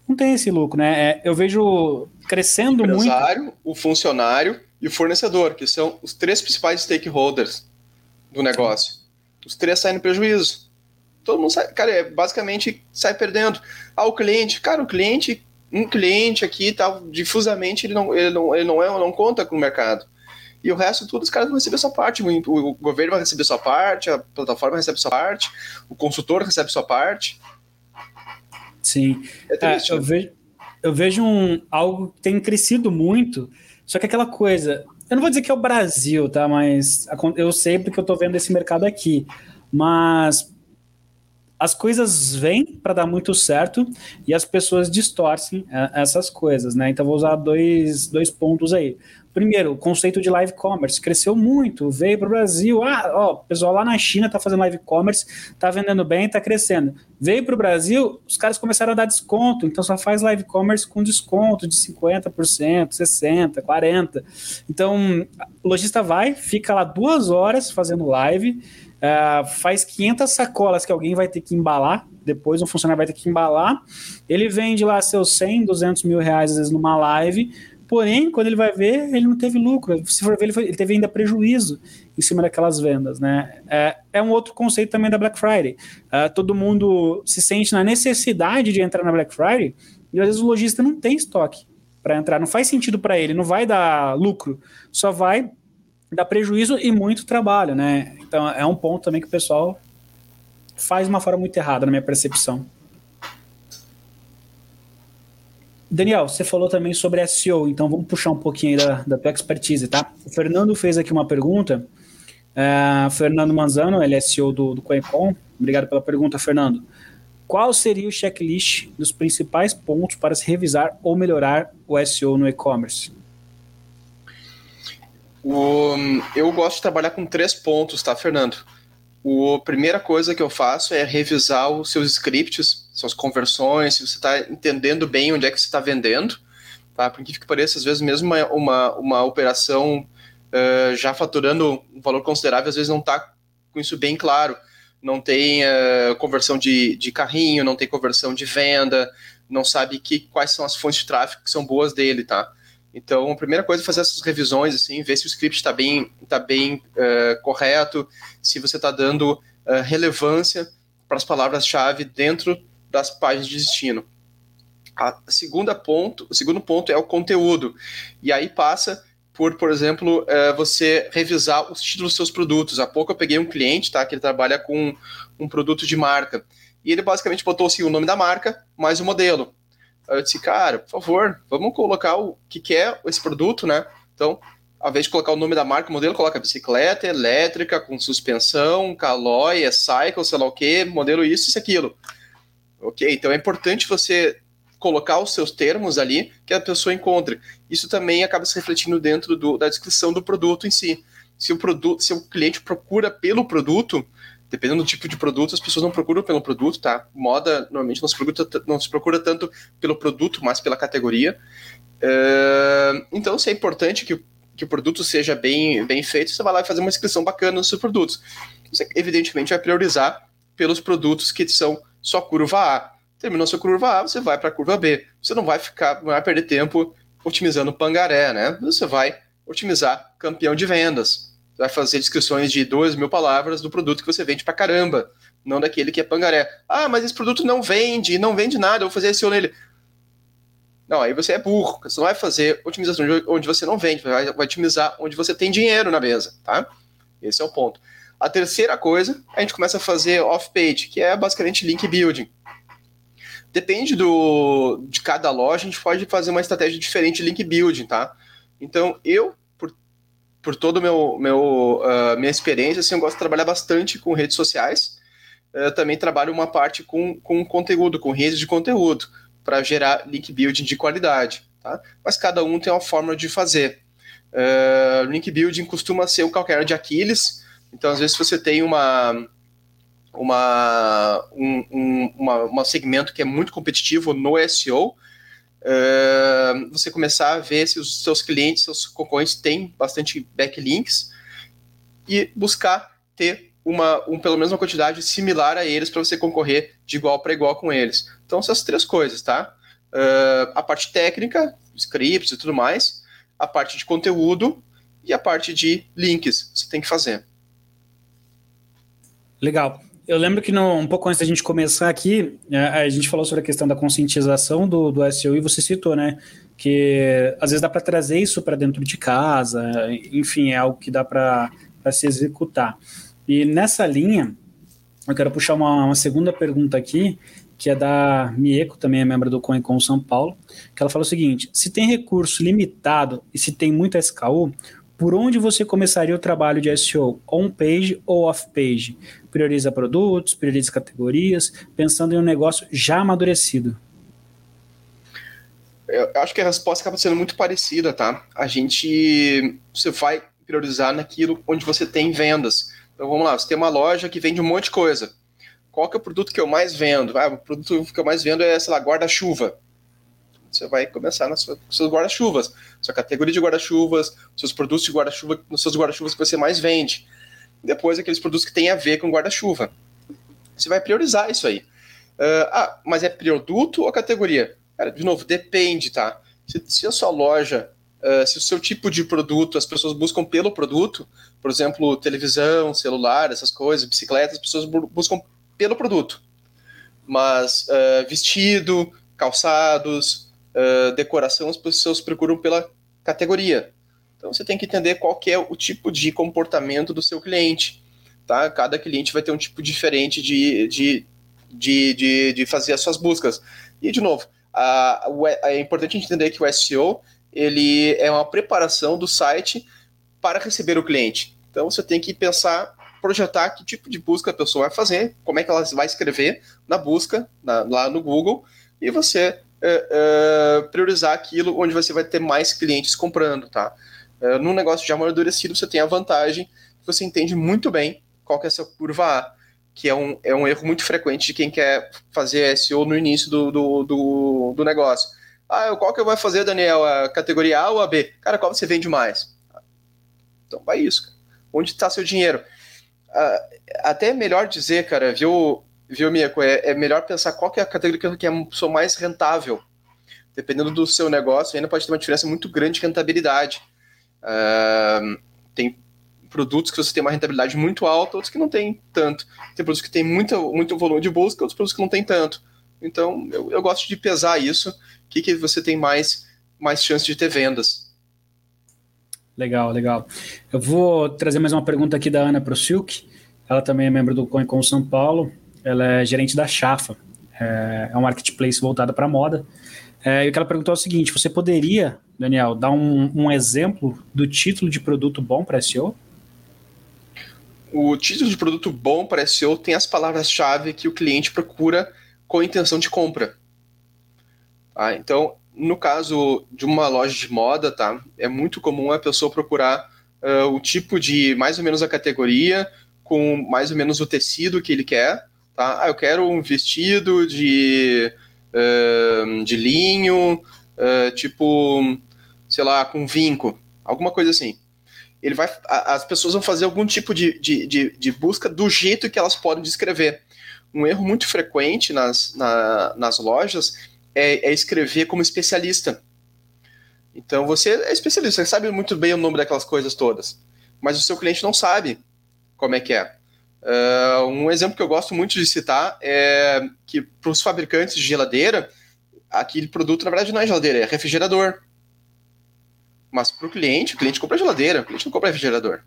não tem esse lucro, né? É, eu vejo crescendo o muito... O empresário, o funcionário e o fornecedor, que são os três principais stakeholders do negócio. Os três saem no prejuízo. Todo mundo sai, cara, é, basicamente sai perdendo. Ah, o cliente, cara, o cliente, um cliente aqui, tal, difusamente ele não, ele não, ele não, é, não conta com o mercado. E o resto tudo os caras vão receber sua parte. O, o, governo vai receber sua parte, a plataforma recebe sua parte, o consultor recebe sua parte. Sim. É triste, é, eu, né? vejo, eu vejo um, algo que tem crescido muito só que aquela coisa, eu não vou dizer que é o Brasil, tá? Mas eu sei porque eu tô vendo esse mercado aqui. Mas as coisas vêm para dar muito certo e as pessoas distorcem é, essas coisas, né? Então vou usar dois, dois pontos aí. Primeiro, o conceito de live commerce cresceu muito, veio para o Brasil. Ah, ó, o pessoal lá na China está fazendo live commerce, está vendendo bem, está crescendo. Veio para o Brasil, os caras começaram a dar desconto, então só faz live commerce com desconto de 50%, 60%, 40%. Então, o lojista vai, fica lá duas horas fazendo live, uh, faz 500 sacolas que alguém vai ter que embalar, depois um funcionário vai ter que embalar, ele vende lá seus 100, 200 mil reais às vezes numa live Porém, quando ele vai ver, ele não teve lucro. Se for ver, ele, foi, ele teve ainda prejuízo em cima daquelas vendas, né? É, é um outro conceito também da Black Friday. Uh, todo mundo se sente na necessidade de entrar na Black Friday e às vezes o lojista não tem estoque para entrar. Não faz sentido para ele, não vai dar lucro, só vai dar prejuízo e muito trabalho, né? Então é um ponto também que o pessoal faz de uma forma muito errada, na minha percepção. Daniel, você falou também sobre SEO, então vamos puxar um pouquinho da, da tua expertise, tá? O Fernando fez aqui uma pergunta. Uh, Fernando Manzano, ele é SEO do, do Coencom. Obrigado pela pergunta, Fernando. Qual seria o checklist dos principais pontos para se revisar ou melhorar o SEO no e-commerce? Eu gosto de trabalhar com três pontos, tá, Fernando? A primeira coisa que eu faço é revisar os seus scripts suas conversões, se você está entendendo bem onde é que você está vendendo, tá? Porque que pareça, às vezes, mesmo uma, uma, uma operação uh, já faturando um valor considerável, às vezes não está com isso bem claro. Não tem uh, conversão de, de carrinho, não tem conversão de venda, não sabe que, quais são as fontes de tráfego que são boas dele, tá? Então, a primeira coisa é fazer essas revisões, assim, ver se o script está bem, tá bem uh, correto, se você está dando uh, relevância para as palavras-chave dentro das páginas de destino. A segunda ponto, o segundo ponto é o conteúdo. E aí passa por, por exemplo, é, você revisar os títulos dos seus produtos. Há pouco eu peguei um cliente, tá, que ele trabalha com um produto de marca. E ele basicamente botou assim, o nome da marca mais o modelo. Aí eu disse, cara, por favor, vamos colocar o que, que é esse produto, né? Então, ao invés de colocar o nome da marca, o modelo, coloca bicicleta elétrica com suspensão, calói, é cycle, sei lá o que, modelo isso, isso, aquilo. Ok? Então é importante você colocar os seus termos ali que a pessoa encontre. Isso também acaba se refletindo dentro do, da descrição do produto em si. Se o produto, se o cliente procura pelo produto, dependendo do tipo de produto, as pessoas não procuram pelo produto, tá? Moda normalmente não se procura, não se procura tanto pelo produto, mas pela categoria. Uh, então, se é importante que, que o produto seja bem, bem feito, você vai lá e fazer uma descrição bacana dos seus produtos. você evidentemente vai priorizar pelos produtos que são só curva A. Terminou sua curva A, você vai para a curva B. Você não vai ficar, não vai perder tempo otimizando pangaré, né? Você vai otimizar campeão de vendas. Vai fazer descrições de 2 mil palavras do produto que você vende para caramba, não daquele que é pangaré. Ah, mas esse produto não vende, não vende nada, eu vou fazer SEO nele. Não, aí você é burro. Você não vai fazer otimização onde você não vende, vai, vai otimizar onde você tem dinheiro na mesa, tá? Esse é o ponto. A terceira coisa, a gente começa a fazer off-page, que é basicamente link building. Depende do, de cada loja, a gente pode fazer uma estratégia diferente de link building, tá? Então, eu, por, toda meu, meu, uh, minha experiência, assim, eu gosto de trabalhar bastante com redes sociais. Eu também trabalho uma parte com, com conteúdo, com redes de conteúdo, para gerar link building de qualidade, tá? Mas cada um tem uma forma de fazer. Uh, link building costuma ser o calcanhar de Aquiles, então, às vezes, você tem uma, uma, um, um uma, uma segmento que é muito competitivo no SEO, você começar a ver se os seus clientes, seus concorrentes têm bastante backlinks e buscar ter uma, um, pelo menos uma quantidade similar a eles para você concorrer de igual para igual com eles. Então, essas três coisas, tá? Uh, a parte técnica, scripts e tudo mais, a parte de conteúdo e a parte de links você tem que fazer. Legal. Eu lembro que no, um pouco antes da gente começar aqui, a, é, a gente falou sobre a questão da conscientização do, do SEO e você citou, né? Que às vezes dá para trazer isso para dentro de casa, enfim, é algo que dá para se executar. E nessa linha, eu quero puxar uma, uma, segunda pergunta aqui, que é da Mieko, também é membro do CoinCon São Paulo, que ela fala o seguinte: se tem recurso limitado e se tem muita SKU, por onde você começaria o trabalho de SEO? On-page ou off-page? Prioriza produtos, prioriza categorias, pensando em um negócio já amadurecido? Eu acho que a resposta acaba sendo muito parecida, tá? A gente. Você vai priorizar naquilo onde você tem vendas. Então vamos lá, você tem uma loja que vende um monte de coisa. Qual que é o produto que eu mais vendo? Ah, o produto que eu mais vendo é, sei lá, guarda-chuva você vai começar nas suas, seus guarda-chuvas, sua categoria de guarda-chuvas, seus produtos de guarda-chuva, nos seus guarda-chuvas que você mais vende. Depois, aqueles produtos que têm a ver com guarda-chuva. Você vai priorizar isso aí. Uh, ah, mas é produto ou categoria? Cara, de novo, depende, tá? Se, se a sua loja, uh, se o seu tipo de produto, as pessoas buscam pelo produto, por exemplo, televisão, celular, essas coisas, bicicleta, as pessoas buscam pelo produto. Mas uh, vestido, calçados, uh, decoração, as pessoas procuram pela categoria. Então você tem que entender qual que é o tipo de comportamento do seu cliente. Tá? Cada cliente vai ter um tipo diferente de, de, de, de, de fazer as suas buscas. E, de novo, a, a, é importante entender que o SEO ele é uma preparação do site para receber o cliente. Então você tem que pensar, projetar que tipo de busca a pessoa vai fazer, como é que ela vai escrever na busca na, lá no Google, e você uh, priorizar aquilo onde você vai ter mais clientes comprando, tá? Uh, num negócio de amadurecido, você tem a vantagem que você entende muito bem qual que é essa curva A, que é um, é um erro muito frequente de quem quer fazer SEO no início do, do, do, do negócio. Ah, qual que eu vou fazer, Daniel? A categoria A ou a B? Cara, qual você vende mais? Então vai isso. Onde está seu dinheiro? Uh, até é melhor dizer, cara, viu? Viu, Mieko? É, é melhor pensar qual que é a categoria que é a pessoa mais rentável. Dependendo do seu negócio, ainda pode ter uma diferença muito grande de rentabilidade. Uh, tem produtos que você tem uma rentabilidade muito alta, outros que não tem tanto. Tem produtos que tem muito, muito volume de busca, outros produtos que não tem tanto. Então, eu, eu gosto de pesar isso. O que, que você tem mais, mais chance de ter vendas? Legal, legal. Eu vou trazer mais uma pergunta aqui da Ana para o Silk. Ela também é membro do CoinCon São Paulo ela é gerente da Chafa, é, é um marketplace voltado para moda. É, e o que ela perguntou é o seguinte: você poderia, Daniel, dar um, um exemplo do título de produto bom para SEO? O título de produto bom para SEO tem as palavras-chave que o cliente procura com intenção de compra. Ah, então, no caso de uma loja de moda, tá, é muito comum a pessoa procurar uh, o tipo de, mais ou menos a categoria, com mais ou menos o tecido que ele quer, Tá? Ah, eu quero um vestido de, uh, de linho, uh, tipo, sei lá, com vinco, alguma coisa assim. ele vai, as pessoas vão fazer algum tipo de, de, de, de busca do jeito que elas podem descrever. Um erro muito frequente nas, na, nas lojas é, é escrever como especialista. Então você é especialista, você sabe muito bem o nome daquelas coisas todas, mas o seu cliente não sabe como é que é. Uh, um exemplo que eu gosto muito de citar é que para os fabricantes de geladeira, aquele produto na verdade não é geladeira, é refrigerador. Mas para o cliente, o cliente compra geladeira, o cliente não compra refrigerador.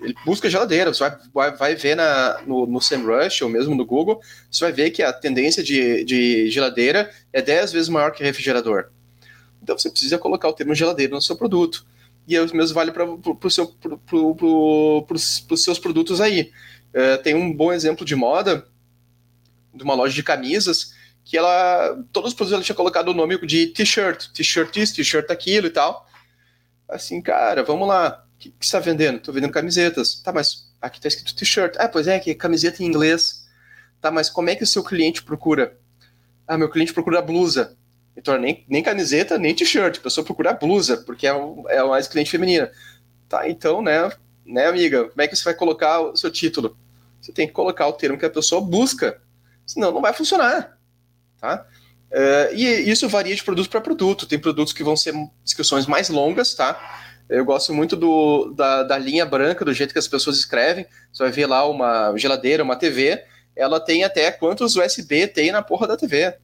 Ele busca geladeira, você vai, vai, vai ver na, no, no SEMrush ou mesmo no Google, você vai ver que a tendência de, de geladeira é 10 vezes maior que refrigerador. Então você precisa colocar o termo geladeira no seu produto. E o mesmo vale para pro seu, pro, pro, os seus produtos aí. Uh, tem um bom exemplo de moda de uma loja de camisas que ela todos os produtos ela tinha colocado o nome de t-shirt, t-shirt isso, t-shirt aquilo e tal. Assim, cara, vamos lá. O que, que você está vendendo? Estou vendendo camisetas. Tá, mas aqui está escrito t-shirt. Ah, pois é, que é camiseta em inglês. Tá, mas como é que o seu cliente procura? Ah, meu cliente procura blusa. Então, nem, nem camiseta, nem t-shirt. A pessoa procura blusa, porque é, é mais cliente feminina. Tá, então, né, né, amiga, como é que você vai colocar o seu título? Você tem que colocar o termo que a pessoa busca. Senão não vai funcionar. Tá? Uh, e isso varia de produto para produto. Tem produtos que vão ser descrições mais longas, tá? Eu gosto muito do, da, da linha branca, do jeito que as pessoas escrevem. Você vai ver lá uma geladeira, uma TV, ela tem até quantos USB tem na porra da TV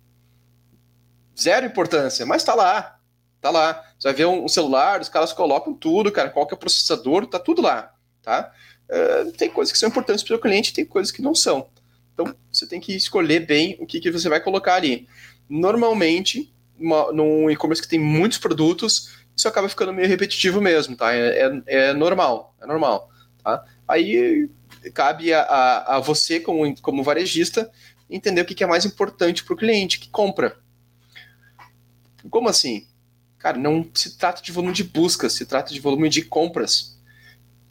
zero importância, mas tá lá. Tá lá. Você vai ver um, celular, os caras colocam tudo, cara, qual que é o processador, tá tudo lá, tá? Uh, tem coisas que são importantes para o cliente, tem coisas que não são. Então, você tem que escolher bem o que, que você vai colocar ali. Normalmente, uma, num e-commerce que tem muitos produtos, isso acaba ficando meio repetitivo mesmo, tá? É, é, é normal, é normal, tá? Aí cabe a, a, a, você, como, como varejista, entender o que, que é mais importante para o cliente que compra, como assim? Cara, não se trata de volume de busca, se trata de volume de compras.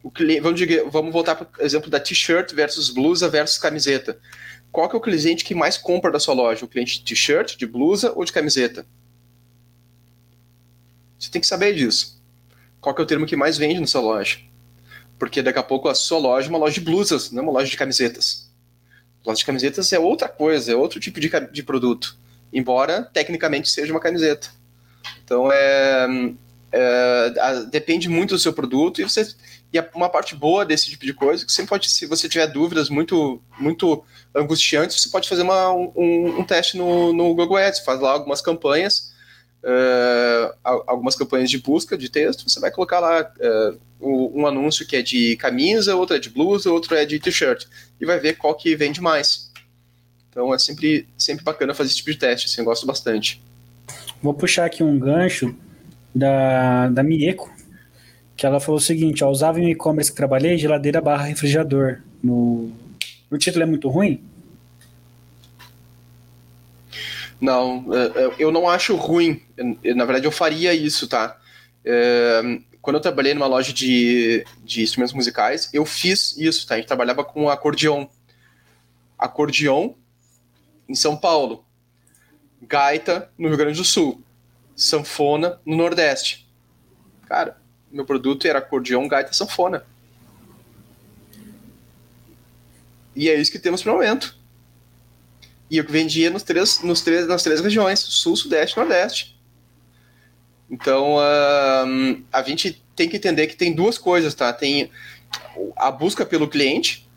O cliente, vamos, vamos voltar para o exemplo da t-shirt versus blusa versus camiseta. Qual que é o cliente que mais compra da sua loja? O cliente de t-shirt, de blusa ou de camiseta? Você tem que saber disso. Qual que é o termo que mais vende na sua loja? Porque daqui a pouco a sua loja é uma loja de blusas, não é uma loja de camisetas. Loja de camisetas é outra coisa, é outro tipo de, de produto embora tecnicamente seja uma camiseta. Então é, é a, depende muito do seu produto e você e uma parte boa desse tipo de coisa que sempre pode se você tiver dúvidas muito muito angustiantes você pode fazer uma, um, um teste no, no Google Ads faz lá algumas campanhas uh, algumas campanhas de busca de texto você vai colocar lá uh, um anúncio que é de camisa outro é de blusa outro é de t-shirt e vai ver qual que vende mais então é sempre, sempre bacana fazer esse tipo de teste, assim, eu gosto bastante. Vou puxar aqui um gancho da, da Mieko, que ela falou o seguinte, ó, usava em e-commerce que trabalhei, geladeira barra refrigerador. No... O título é muito ruim? Não, é, é, eu não acho ruim. Na verdade, eu faria isso, tá? É, quando eu trabalhei numa loja de, de instrumentos musicais, eu fiz isso, tá? A gente trabalhava com acordeon. Acordeon em São Paulo, gaita no Rio Grande do Sul, sanfona no Nordeste. Cara, meu produto era acordeão, gaita, sanfona. E é isso que temos para o momento. E eu vendia nos três, nos três, nas três regiões, Sul, Sudeste e Nordeste. Então, uh, a gente tem que entender que tem duas coisas, tá? Tem a busca pelo cliente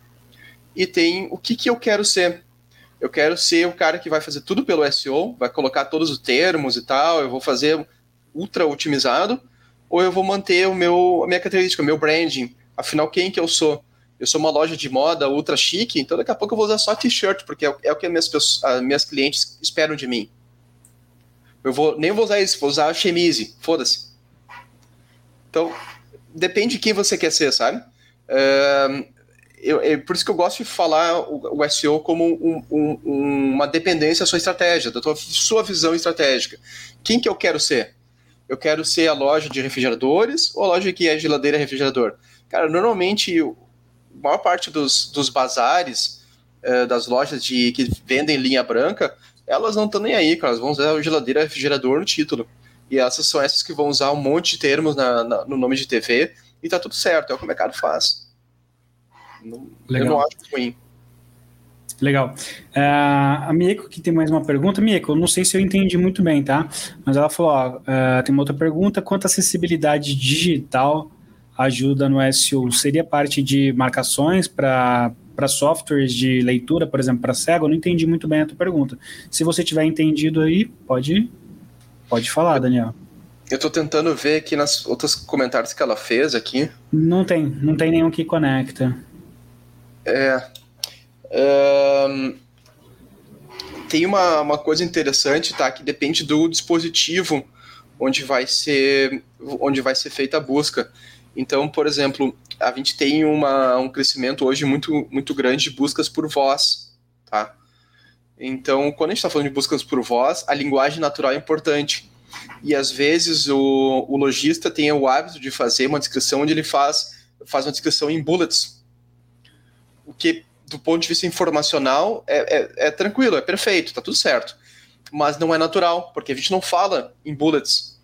e tem o que, que eu quero ser eu quero ser o cara que vai fazer tudo pelo SEO, vai colocar todos os termos e tal, eu vou fazer ultra otimizado, ou eu vou manter o meu, a minha característica, o meu branding. Afinal, quem que eu sou? Eu sou uma loja de moda ultra chique, então daqui a pouco eu vou usar só t-shirt, porque é, é o que as minhas, minhas clientes esperam de mim. Eu vou, nem vou usar isso, vou usar a chemise, foda-se. Então, depende de quem você quer ser, sabe? Uh, eu, é por isso que eu gosto de falar o, o SEO como um, um, uma dependência à sua estratégia, da tua, sua visão estratégica. Quem que eu quero ser? Eu quero ser a loja de refrigeradores ou a loja que é geladeira e refrigerador? Cara, normalmente, a maior parte dos, dos bazares, eh, das lojas de, que vendem linha branca, elas não estão nem aí, cara, elas vão usar geladeira e refrigerador no título. E essas são essas que vão usar um monte de termos na, na, no nome de TV e tá tudo certo, é o que o mercado faz. Não, eu não acho ruim. Legal. Uh, a Mieko que tem mais uma pergunta. Mieko, eu não sei se eu entendi muito bem, tá? Mas ela falou, ó, uh, tem uma outra pergunta. Quanto acessibilidade digital ajuda no SEO? Seria parte de marcações para para softwares de leitura, por exemplo, para cego? Eu não entendi muito bem a tua pergunta. Se você tiver entendido aí, pode, pode falar, Daniel. Eu estou tentando ver aqui nas outros comentários que ela fez aqui. Não tem, não tem nenhum que conecta. É, um, tem uma, uma coisa interessante, tá? Que depende do dispositivo onde vai ser, onde vai ser feita a busca. Então, por exemplo, a gente tem uma, um crescimento hoje muito, muito grande de buscas por voz, tá? Então, quando a gente está falando de buscas por voz, a linguagem natural é importante. E às vezes o, o lojista tem o hábito de fazer uma descrição onde ele faz, faz uma descrição em bullets. O que do ponto de vista informacional, é, é, é, tranquilo, é perfeito, tá tudo certo. Mas não é natural, porque a gente não fala em bullets.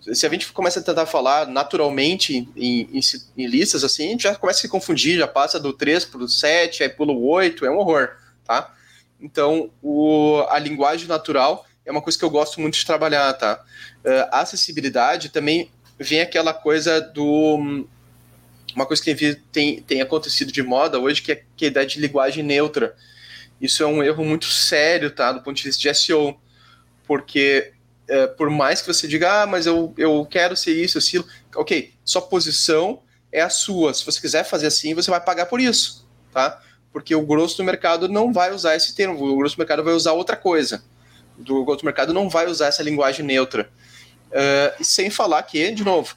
Se a gente começa a tentar falar naturalmente em, em, em listas assim, a gente já começa a se confundir, já passa do 3 para o 7, aí pula o 8, é um horror, tá? Então, o, a linguagem natural é uma coisa que eu gosto muito de trabalhar, tá? Uh, acessibilidade também vem aquela coisa do uma coisa que tem, tem acontecido de moda hoje, que é, que é a ideia de linguagem neutra. Isso é um erro muito sério, tá? Do ponto de vista de SEO. Porque é, por mais que você diga, ah, mas eu, eu quero ser isso, aquilo, ok, sua posição é a sua. Se você quiser fazer assim, você vai pagar por isso, tá? Porque o grosso do mercado não vai usar esse termo, o grosso do mercado vai usar outra coisa. O grosso do mercado não vai usar essa linguagem neutra. Uh, sem falar que, de novo,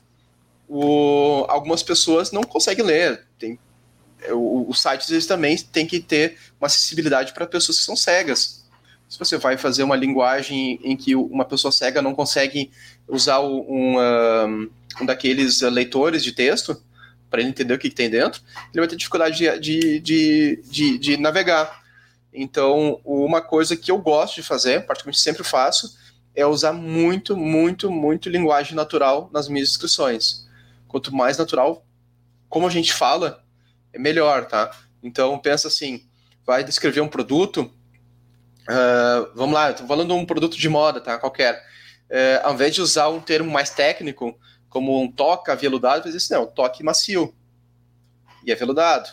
o, algumas pessoas não conseguem ler. Tem, o, os sites eles também têm que ter uma acessibilidade para pessoas que são cegas. Se você vai fazer uma linguagem em que uma pessoa cega não consegue usar um, um, um daqueles leitores de texto para ele entender o que, que, tem dentro, ele vai ter dificuldade de, de, de, de, de navegar. Então, uma coisa que eu gosto de fazer, praticamente sempre faço, é usar muito, muito, muito linguagem natural nas minhas descrições quanto mais natural, como a gente fala, é melhor, tá? Então, pensa assim, vai descrever um produto, uh, vamos lá, estou falando de um produto de moda, tá? Qualquer. Uh, ao invés de usar um termo mais técnico, como um toca aveludado, você diz assim, não, toque macio e aveludado.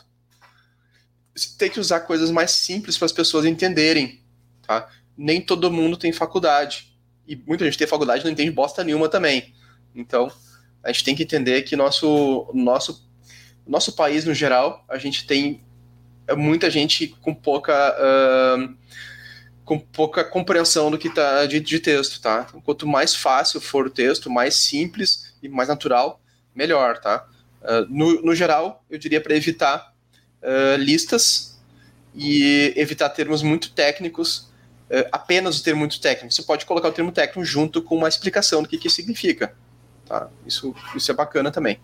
Você tem que usar coisas mais simples para as pessoas entenderem, tá? Nem todo mundo tem faculdade. E muita gente tem faculdade não entende bosta nenhuma também. Então, a gente tem que entender que nosso, nosso, nosso país, no geral, a gente tem muita gente com pouca. Uh, com pouca compreensão do que está de, de, texto, tá? Então, quanto mais fácil for o texto, mais simples e mais natural, melhor, tá? Uh, no, no geral, eu diria para evitar uh, listas e evitar termos muito técnicos, uh, apenas o termo muito técnico. Você pode colocar o termo técnico junto com uma explicação do que, que significa. Tá? Isso, isso é bacana também.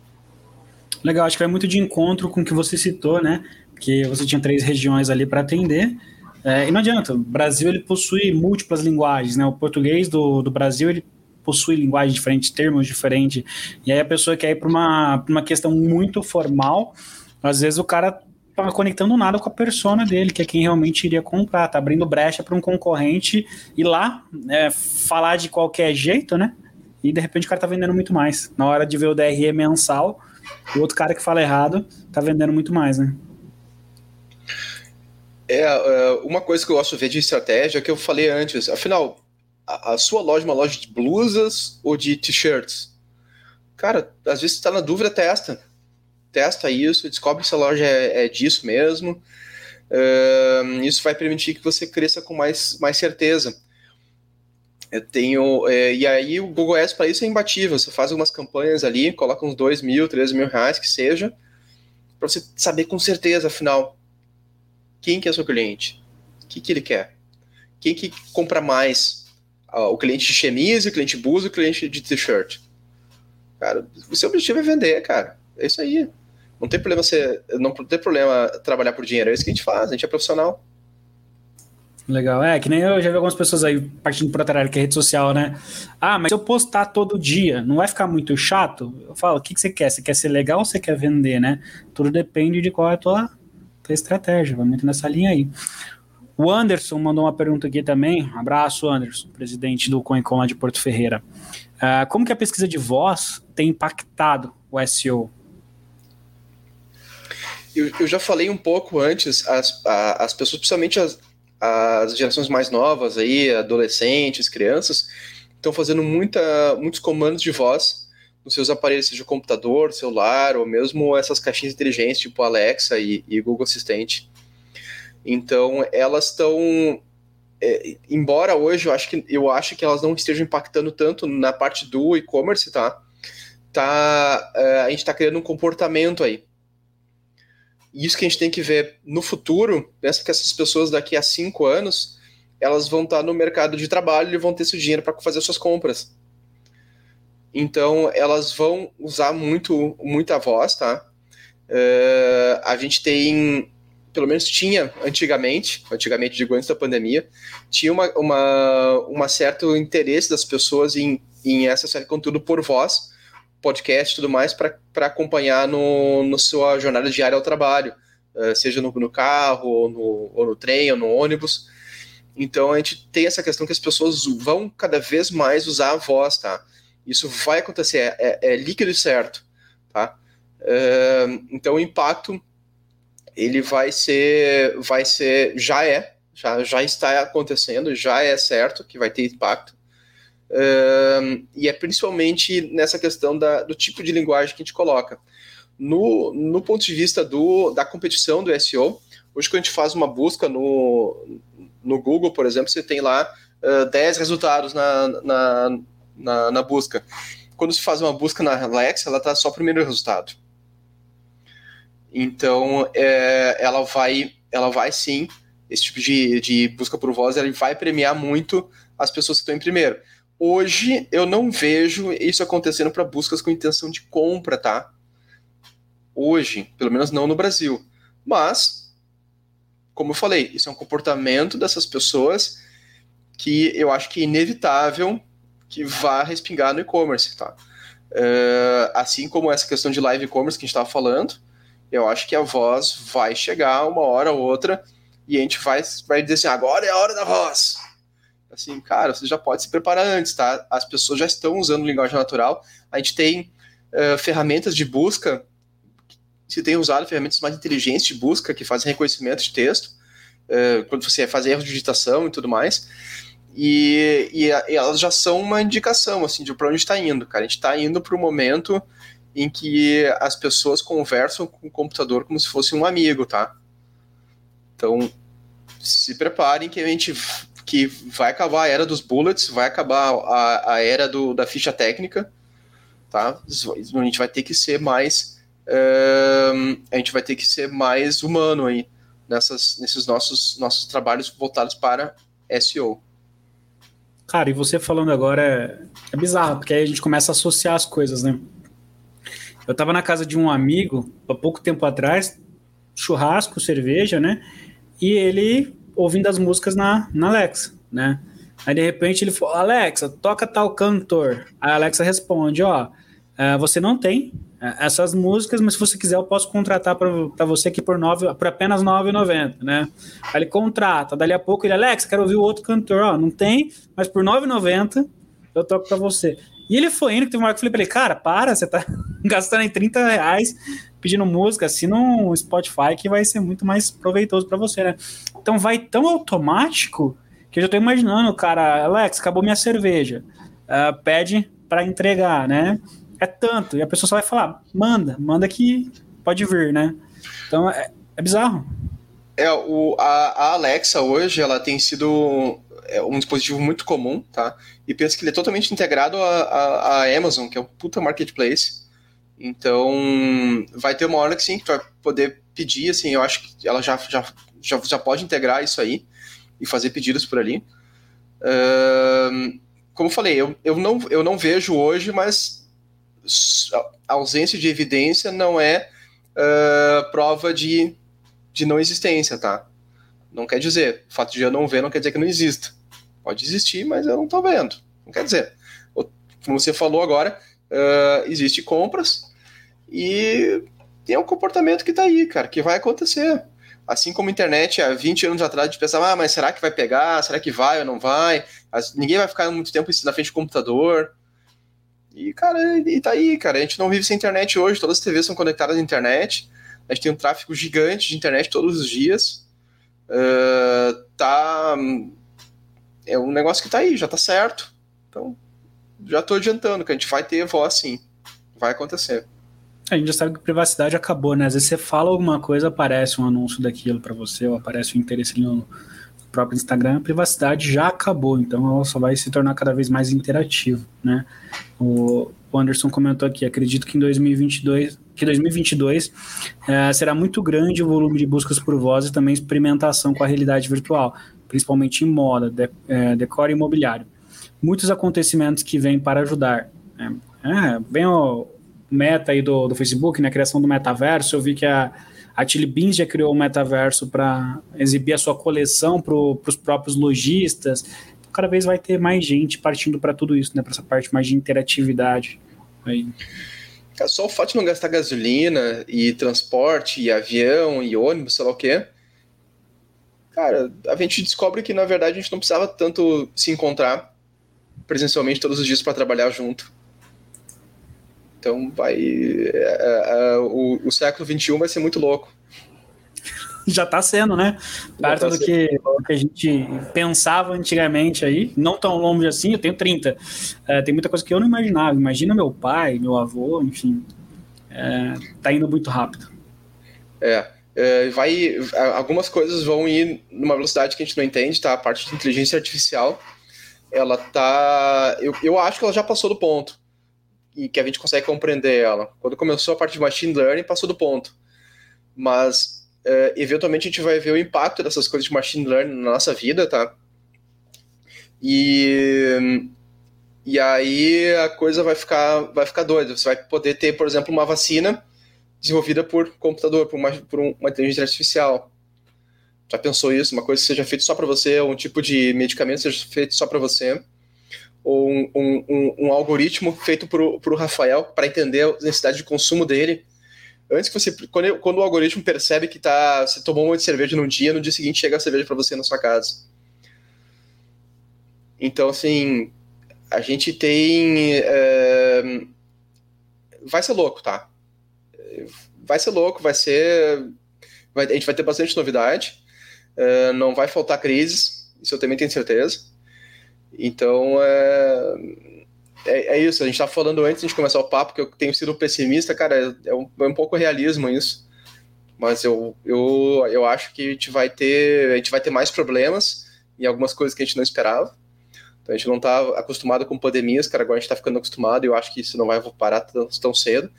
Legal, acho que vai muito de encontro com o que você citou, né? Que você tinha três regiões ali para atender. É, e não adianta, o Brasil ele possui múltiplas linguagens, né? O português do, do Brasil ele possui linguagens diferentes, termos diferentes. E aí a pessoa quer ir para uma, uma questão muito formal, às vezes o cara tá conectando nada com a persona dele, que é quem realmente iria comprar, tá abrindo brecha para um concorrente ir lá é, falar de qualquer jeito, né? E de repente o cara tá vendendo muito mais. Na hora de ver o DRE mensal, o outro cara que fala errado tá vendendo muito mais, né? É, é uma coisa que eu gosto de ver de estratégia é que eu falei antes. Afinal, a, sua loja é uma loja de blusas ou de t-shirts? Cara, às vezes você tá na dúvida, testa. Testa isso, descobre se a loja é, é disso mesmo. Isso vai permitir que você cresça com mais, mais certeza. Eu tenho. É, e aí o Google Ads para isso é imbatível. Você faz algumas campanhas ali, coloca uns 2 mil, 3 mil reais, que seja, para você saber com certeza, afinal, quem que é seu cliente? O que, que ele quer? Quem que compra mais? Ah, o cliente de chemise, o cliente de blusa, o cliente de t-shirt? Cara, o seu objetivo é vender, cara. É isso aí. Não tem problema você. Não tem problema trabalhar por dinheiro. É isso que a gente faz, a gente é profissional. Legal. É, que nem eu já vi algumas pessoas aí partindo para outra que é rede social, né? Ah, mas se eu postar todo dia, não vai ficar muito chato? Eu falo, o que, que você quer? Você quer ser legal ou você quer vender, né? Tudo depende de qual é a tua, tua estratégia. Vamos entrar nessa linha aí. O Anderson mandou uma pergunta aqui também. Abraço, Anderson, presidente do CoinCon lá de Porto Ferreira. Uh, como que a pesquisa de voz tem impactado o SEO? Eu, eu já falei um pouco antes, as, as pessoas, principalmente as, as gerações mais novas aí, adolescentes, crianças, estão fazendo muita, muitos comandos de voz nos seus aparelhos, seja computador, celular, ou mesmo essas caixinhas inteligentes, tipo Alexa e, e Google Assistente. Então, elas estão. É, embora hoje eu acho, que, eu acho que elas não estejam impactando tanto na parte do e-commerce, tá? tá é, a gente está criando um comportamento aí. Isso que a gente tem que ver no futuro, pensa que essas pessoas daqui a cinco anos, elas vão estar no mercado de trabalho e vão ter seu dinheiro para fazer suas compras. Então, elas vão usar muito, muita voz, tá? Uh, a gente tem pelo menos tinha antigamente, antigamente digo antes da pandemia, tinha uma, uma, uma certo interesse das pessoas em, em acessar conteúdo por voz, podcast e tudo mais, para acompanhar no, no sua jornada diária ao trabalho, uh, seja no, no carro, ou no, ou no trem, ou no ônibus. Então a gente tem essa questão que as pessoas vão cada vez mais usar a voz, tá? Isso vai acontecer, é, é, é líquido e certo, tá? Uh, então o impacto ele vai ser, vai ser, já é, já, já está acontecendo, já é certo que vai ter impacto. Um, e é principalmente nessa questão da, do tipo de linguagem que a gente coloca. No, no ponto de vista do, da competição do SEO, hoje quando a gente faz uma busca no, no Google, por exemplo, você tem lá uh, 10 resultados na, na, na, na busca. Quando se faz uma busca na Alexa, ela está só o primeiro resultado. Então, é, ela vai, ela vai sim, esse tipo de, de busca por voz, ele vai premiar muito as pessoas que estão em primeiro. Hoje, eu não vejo isso acontecendo para buscas com intenção de compra, tá? Hoje, pelo menos não no Brasil. Mas, como eu falei, isso é um comportamento dessas pessoas que eu acho que é inevitável que vá respingar no e-commerce, tá? Uh, assim como essa questão de live e-commerce que a gente estava falando, eu acho que a voz vai chegar uma hora ou outra e a gente vai, vai dizer assim, agora é a hora da voz. Assim, cara, você já pode se preparar antes, tá? As pessoas já estão usando linguagem natural. A gente tem uh, ferramentas de busca, se tem usado ferramentas mais inteligentes de busca que fazem reconhecimento de texto, uh, quando você faz erros de digitação e tudo mais. E, e, e, elas já são uma indicação, assim, de para onde está indo, cara. A gente está indo para o momento em que as pessoas conversam com o computador como se fosse um amigo, tá? Então, se preparem que a gente que vai acabar a era dos bullets, vai acabar a, a era do, da ficha técnica, tá? A gente vai ter que ser mais uh, a gente vai ter que ser mais humano aí nessas, nesses nossos nossos trabalhos voltados para SEO. Cara, e você falando agora é, é bizarro, porque aí a gente começa a associar as coisas, né? Eu estava na casa de um amigo há pouco tempo atrás, churrasco, cerveja, né? E ele ouvindo as músicas na, na Alexa, né? Aí de repente ele falou: Alexa, toca tal cantor. A Alexa responde: Ó, é, você não tem é, essas músicas, mas se você quiser eu posso contratar para você aqui por, nove, por apenas R$ 9,90, né? Aí ele contrata, dali a pouco ele, Alexa, quero ouvir o outro cantor, ó, não tem, mas por R$ 9,90 eu toco para você. E ele foi indo, que teve uma hora que eu falei ele, cara, para, você tá gastando em 30 reais pedindo música, assina um Spotify que vai ser muito mais proveitoso para você, né? Então vai tão automático que eu já tô imaginando, cara, Alex, acabou minha cerveja, uh, pede para entregar, né? É tanto, e a pessoa só vai falar, manda, manda que pode vir, né? Então é, é bizarro. É, o, a, a Alexa hoje, ela tem sido é um dispositivo muito comum, tá? E penso que ele é totalmente integrado à, Amazon, que é um puta marketplace. Então, vai ter uma hora que sim, que tu vai poder pedir, assim, eu acho que ela já, já, já, já pode integrar isso aí e fazer pedidos por ali. Uh, como eu falei, eu, eu, não, eu não vejo hoje, mas a ausência de evidência não é uh, prova de, de não existência, tá? Não quer dizer. O fato de eu não ver não quer dizer que não exista. Pode existir, mas eu não estou vendo. Não quer dizer. Como você falou agora, uh, existe compras e tem um comportamento que está aí, cara, que vai acontecer. Assim como a internet, há 20 anos atrás, a gente pensava, ah, mas será que vai pegar? Será que vai ou não vai? Ninguém vai ficar muito tempo na frente do computador. E, cara, e tá aí, cara. A gente não vive sem internet hoje. Todas as TVs são conectadas à internet. A gente tem um tráfego gigante de internet todos os dias. Uh, tá. É um negócio que tá aí, já tá certo. Então, já tô adiantando que a gente vai ter voz sim. Vai acontecer. A gente já sabe que privacidade acabou, né? Às vezes você fala alguma coisa, aparece um anúncio daquilo para você, ou aparece um interesse no próprio Instagram. A privacidade já acabou, então ela só vai se tornar cada vez mais interativo, né? O, Anderson comentou aqui, acredito que em 2022, que 2022 é, será muito grande o volume de buscas por voz e também experimentação com a realidade virtual, principalmente em moda, de, é, imobiliário. Muitos acontecimentos que vêm para ajudar. É, é bem o meta aí do, do Facebook, na né, criação do metaverso, eu vi que a, a Chili Beans já criou o um metaverso para exibir a sua coleção para os próprios lojistas. Então, cada vez vai ter mais gente partindo para tudo isso, né? Para essa parte mais de interatividade. Aí. É só o fato de não gastar gasolina e transporte, e avião, e ônibus, sei lá o quê. Cara, a gente descobre que na verdade a gente não precisava tanto se encontrar presencialmente todos os dias para trabalhar junto. Então vai. É, é, é o, o século XXI vai ser muito louco. Já está sendo, né? Perto tá do, que, do que a gente pensava antigamente aí, não tão longe assim, eu tenho 30. É, tem muita coisa que eu não imaginava. Imagina meu pai, meu avô, enfim. É, tá indo muito rápido. É, é, vai algumas coisas vão ir numa velocidade que a gente não entende, tá? A parte de inteligência artificial, ela tá, eu, eu acho que ela já passou do ponto e que a gente consegue compreender ela. Quando começou a parte de machine learning, passou do ponto. Mas, é, eventualmente, a gente vai ver o impacto dessas coisas de machine learning na nossa vida, tá? E, e aí a coisa vai ficar, vai ficar doida. Você vai poder ter, por exemplo, uma vacina desenvolvida por computador, por uma, por uma inteligência artificial. Já pensou isso? Uma coisa que seja feita só para você, um tipo de medicamento seja feito só para você um, um, um, algoritmo feito para o Rafael para entender a necessidade de consumo dele. Antes que você. Quando, quando o algoritmo percebe que tá, você tomou um monte de cerveja num dia, no dia seguinte chega a cerveja para você na sua casa. Então, assim, a gente tem. É, vai ser louco, tá? Vai ser louco, vai ser. Vai, a gente vai ter bastante novidade. É, não vai faltar crises, isso eu também tenho certeza. Então, é, é, é, isso. A gente estava falando antes de começar o papo que eu tenho sido pessimista, cara, é um, é um pouco realismo isso. Mas eu, eu, eu acho que a gente vai ter a gente vai ter mais problemas e algumas coisas que a gente não esperava. Então a gente não está acostumado com pandemias, cara, agora a gente está ficando acostumado e eu acho que isso não vai parar tão, tão cedo.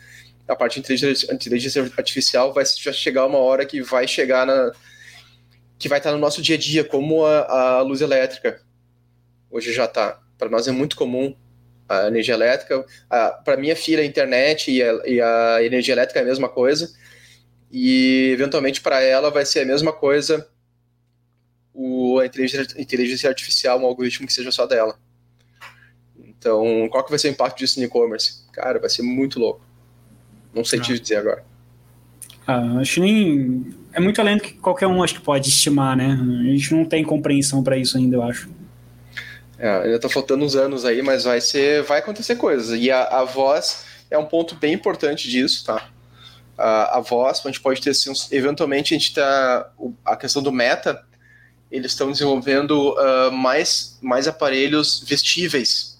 A parte de inteligência, inteligência artificial vai já chegar uma hora que vai chegar na que vai estar no nosso dia a dia, como a, a luz elétrica hoje já está. Para nós é muito comum a energia elétrica. Para minha filha, a internet e a, e a, energia elétrica é a mesma coisa. E eventualmente para ela vai ser a mesma coisa o, a inteligência, inteligência artificial, um algoritmo que seja só dela. Então, qual que vai ser o impacto disso no e-commerce? Cara, vai ser muito louco. Não sei ah. te dizer agora. Ah, acho nem. É muito além do que qualquer um acho que pode estimar, né? A gente não tem compreensão para isso ainda, eu acho. É, ainda tá faltando uns anos aí, mas vai ser, vai acontecer coisas. E a, a voz é um ponto bem importante disso, tá? A, a voz, a gente pode ter, assim, eventualmente a gente tá, a questão do meta, eles estão desenvolvendo uh, mais, mais aparelhos vestíveis,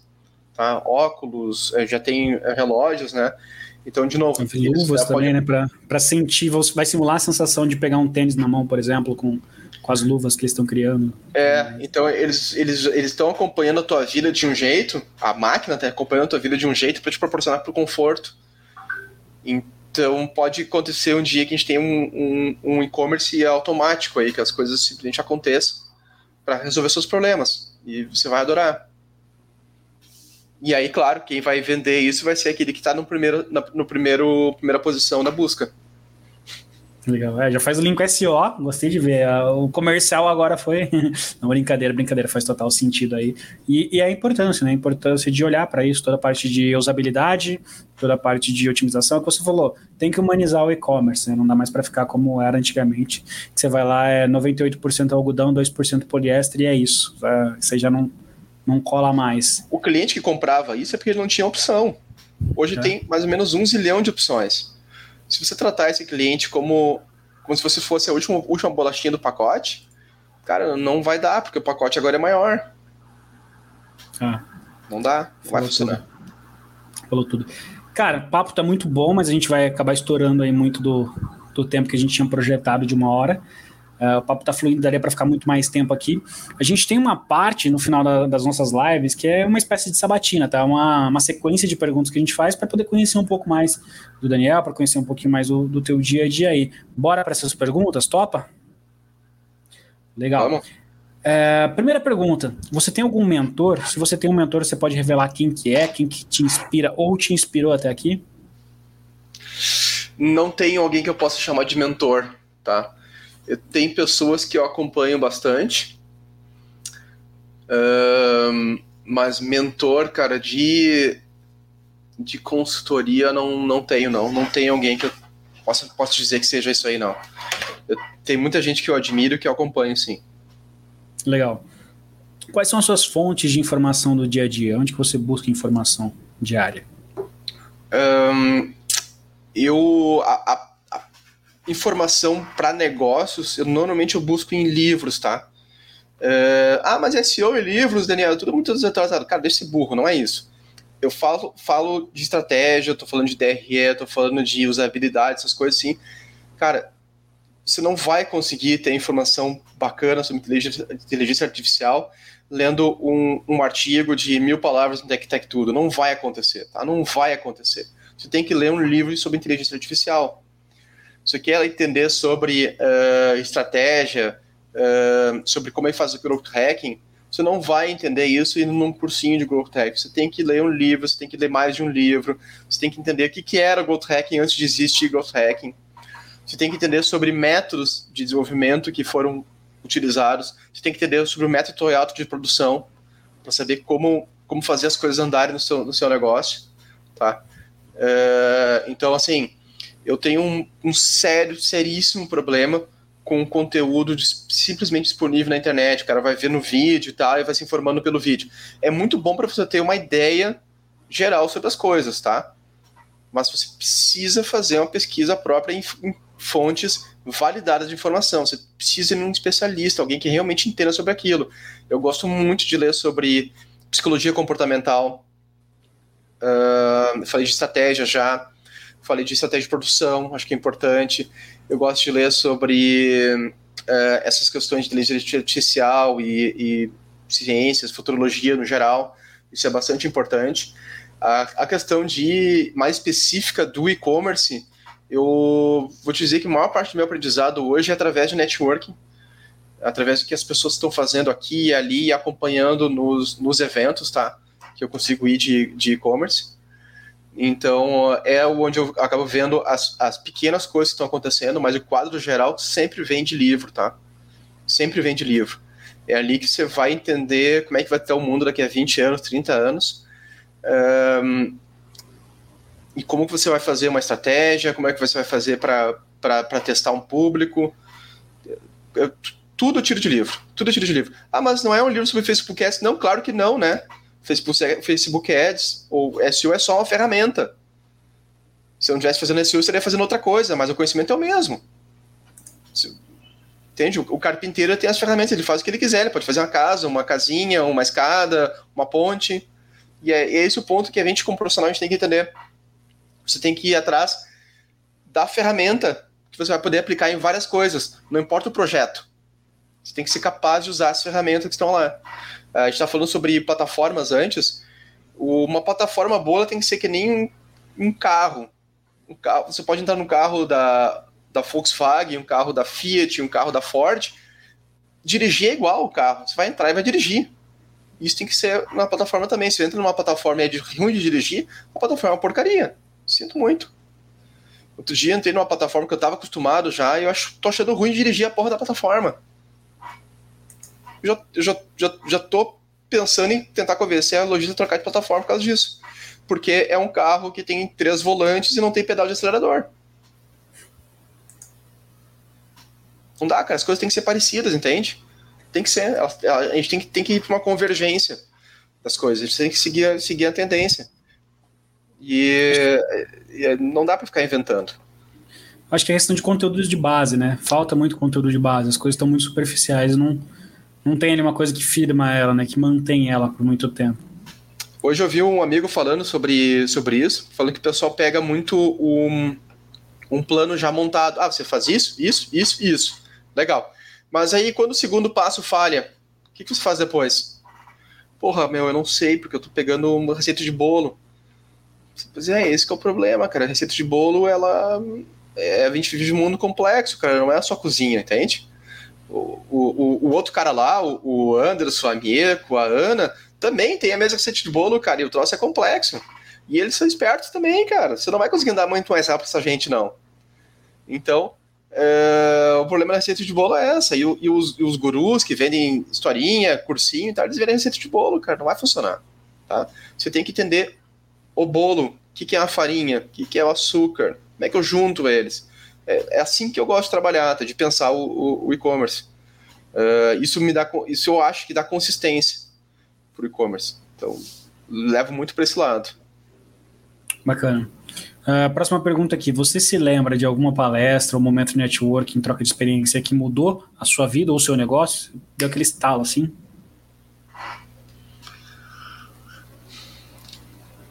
tá? Óculos, eh, já tem eh, relógios, né? Então, de novo... Luvas também, pode... né? Para sentir, vai simular a sensação de pegar um tênis na mão, por exemplo, com com as luvas que eles estão criando. É, então eles eles eles estão acompanhando a tua vida de um jeito, a máquina está acompanhando a tua vida de um jeito para te proporcionar pro conforto. Então pode acontecer um dia que a gente tem um, um, um e-commerce automático aí, que as coisas simplesmente aconteçam para resolver seus problemas. E você vai adorar. E aí, claro, quem vai vender isso vai ser aquele que está no primeiro, na no primeiro, primeira posição da busca. Legal. É, já faz o link SO, gostei de ver. O comercial agora foi. Não, brincadeira, brincadeira, faz total sentido aí. E, e a importância, né? A importância de olhar para isso, toda a parte de usabilidade, toda a parte de otimização, é o que você falou, tem que humanizar o e-commerce, né? Não dá mais para ficar como era antigamente. Que você vai lá, é 98% algodão, 2% poliéster e é isso. Isso aí já não, não cola mais. O cliente que comprava isso é porque ele não tinha opção. Hoje é. tem mais ou menos um zilhão de opções se você tratar esse cliente como, como se você fosse a última, última bolachinha do pacote, cara, não vai dar, porque o pacote agora é maior. Ah. Não dá, não vai funcionar. Tudo. Falou tudo. Cara, o papo tá muito bom, mas a gente vai acabar estourando aí muito do, do tempo que a gente tinha projetado de uma hora. Uh, o papo tá fluindo, daria para ficar muito mais tempo aqui. A gente tem uma parte no final da, das nossas lives que é uma espécie de sabatina, tá? Uma, uma sequência de perguntas que a gente faz para poder conhecer um pouco mais do Daniel, para conhecer um pouquinho mais do, do teu dia a dia aí. Bora para essas perguntas, topa? Legal. Vamos. É, primeira pergunta: você tem algum mentor? Se você tem um mentor, você pode revelar quem que é, quem que te inspira ou te inspirou até aqui? Não tenho alguém que eu possa chamar de mentor, tá? Tem pessoas que eu acompanho bastante, um, mas mentor, cara, de, de consultoria não, não tenho, não. Não tem alguém que eu possa, possa dizer que seja isso aí, não. Eu, tem muita gente que eu admiro que eu acompanho, sim. Legal. Quais são as suas fontes de informação do dia a dia? Onde que você busca informação diária? Um, eu a, a informação para negócios, eu normalmente eu busco em livros, tá? É, ah, mas SEO e livros, Daniel, tudo muito desatualizado. Cara, deixa esse burro, não é isso. Eu falo, falo de estratégia, tô falando de DRE, tô falando de usabilidade, essas coisas assim. Cara, você não vai conseguir ter informação bacana sobre inteligência, inteligência artificial lendo um, um, artigo de mil palavras no Tech Tech Tudo. Não vai acontecer, tá? Não vai acontecer. Você tem que ler um livro sobre inteligência artificial você quer entender sobre uh, estratégia, uh, sobre como é que faz o growth hacking, você não vai entender isso indo num cursinho de growth hacking. Você tem que ler um livro, você tem que ler mais de um livro, você tem que entender o que, que era growth hacking antes de existir growth hacking. Você tem que entender sobre métodos de desenvolvimento que foram utilizados. Você tem que entender sobre o método Toyota de produção para saber como, como fazer as coisas andarem no seu, no seu negócio. Tá? Uh, então, assim, eu tenho um, um sério, seríssimo problema com conteúdo de, simplesmente disponível na internet. O cara vai ver no vídeo e tal, e vai se informando pelo vídeo. É muito bom para você ter uma ideia geral sobre as coisas, tá? Mas você precisa fazer uma pesquisa própria em, em fontes validadas de informação. Você precisa ir num especialista, alguém que realmente entenda sobre aquilo. Eu gosto muito de ler sobre psicologia comportamental. Uh, falei de estratégia já falei de estratégia de produção, acho que é importante. Eu gosto de ler sobre uh, essas questões de inteligência artificial e, e, ciências, futurologia no geral, isso é bastante importante. A, a questão de mais específica do e-commerce, eu vou te dizer que a maior parte do meu aprendizado hoje é através de networking, através do que as pessoas estão fazendo aqui e ali, acompanhando nos, nos eventos, tá? Que eu consigo ir de e-commerce. Então, é onde eu acabo vendo as, as pequenas coisas que estão acontecendo, mas o quadro geral sempre vem de livro, tá? Sempre vem de livro. É ali que você vai entender como é que vai estar o mundo daqui a 20 anos, 30 anos. Um, e como que você vai fazer uma estratégia, como é que você vai fazer para testar um público. Eu, tudo tiro de livro. Tudo tiro de livro. Ah, mas não é um livro sobre Facebook Ads? Não, claro que não, né? Facebook, Facebook Ads ou SEO é só uma ferramenta. Se eu não estivesse fazendo SEO, eu estaria fazendo outra coisa, mas o conhecimento é o mesmo. Entende? O carpinteiro tem as ferramentas, ele faz o que ele quiser, ele pode fazer uma casa, uma casinha, uma escada, uma ponte. E é, é esse o ponto que a gente, como profissional, a gente tem que entender. Você tem que ir atrás da ferramenta que você vai poder aplicar em várias coisas, não importa o projeto. Você tem que ser capaz de usar as ferramentas que estão lá. A gente está falando sobre plataformas antes. Uma plataforma boa tem que ser que nem um carro. Um carro você pode entrar no carro da, da Volkswagen, um carro da Fiat, um carro da Ford. Dirigir é igual o carro. Você vai entrar e vai dirigir. Isso tem que ser na plataforma também. Se entra numa plataforma e é ruim de dirigir, a plataforma é uma porcaria. Sinto muito. Outro dia entrei numa plataforma que eu estava acostumado já e eu acho, tô achando ruim dirigir a porra da plataforma. Já, já, já, já tô pensando em tentar convencer a lojista a trocar de plataforma por causa disso. Porque é um carro que tem três volantes e não tem pedal de acelerador. Não dá, cara. As coisas têm que ser parecidas, entende? Tem que ser. A gente tem que, tem que ir para uma convergência das coisas. A gente tem que seguir, seguir a tendência. E, e não dá para ficar inventando. Acho que é questão de conteúdos de base, né? Falta muito conteúdo de base. As coisas estão muito superficiais. Não, não tem ali uma coisa que firma ela, né? Que mantém ela por muito tempo. Hoje eu vi um amigo falando sobre, sobre isso, falando que o pessoal pega muito um, um plano já montado. Ah, você faz isso, isso, isso, isso. Legal. Mas aí, quando o segundo passo falha, o que, que você faz depois? Porra, meu, eu não sei, porque eu tô pegando uma receita de bolo. Pois é, esse é o problema, cara. A receita de bolo, ela. É, a gente vive um mundo complexo, cara. Não é só cozinha, entende? O, o, o outro cara lá, o, o Anderson, a a Ana, também tem a mesma receita de bolo, cara. E o troço é complexo. E eles são espertos também, cara. Você não vai conseguir andar muito mais rápido essa gente, não. Então, é, o problema da receita de bolo é essa. E, e, os, e, os, gurus que vendem historinha, cursinho e tal, eles vendem receita de bolo, cara. Não vai funcionar. Tá? Você tem que entender o bolo, o que, que é a farinha, o que, que é o açúcar, como é que eu junto eles. É, é assim que eu gosto de trabalhar, tá? de pensar o, o, o e-commerce. Uh, isso me dá, isso eu acho que dá consistência para o e-commerce. Então, levo muito para esse lado. Bacana. Uh, próxima pergunta aqui. Você se lembra de alguma palestra ou momento de networking, troca de experiência que mudou a sua vida ou o seu negócio? Deu aquele estalo assim?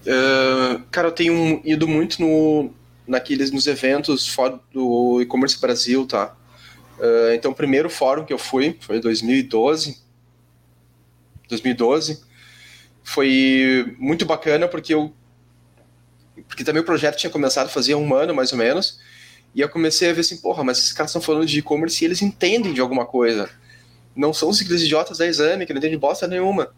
Uh, cara, eu tenho ido muito no, naqueles, nos eventos fora do e-commerce Brasil, tá? Uh, então, o primeiro fórum que eu fui foi em 2012. 2012. Foi muito bacana porque eu porque também o projeto tinha começado fazia um ano, mais ou menos, e eu comecei a ver assim, porra, mas esses caras estão falando de e-commerce e eles entendem de alguma coisa. Não são os idiotas da exame, que não entendem bosta nenhuma.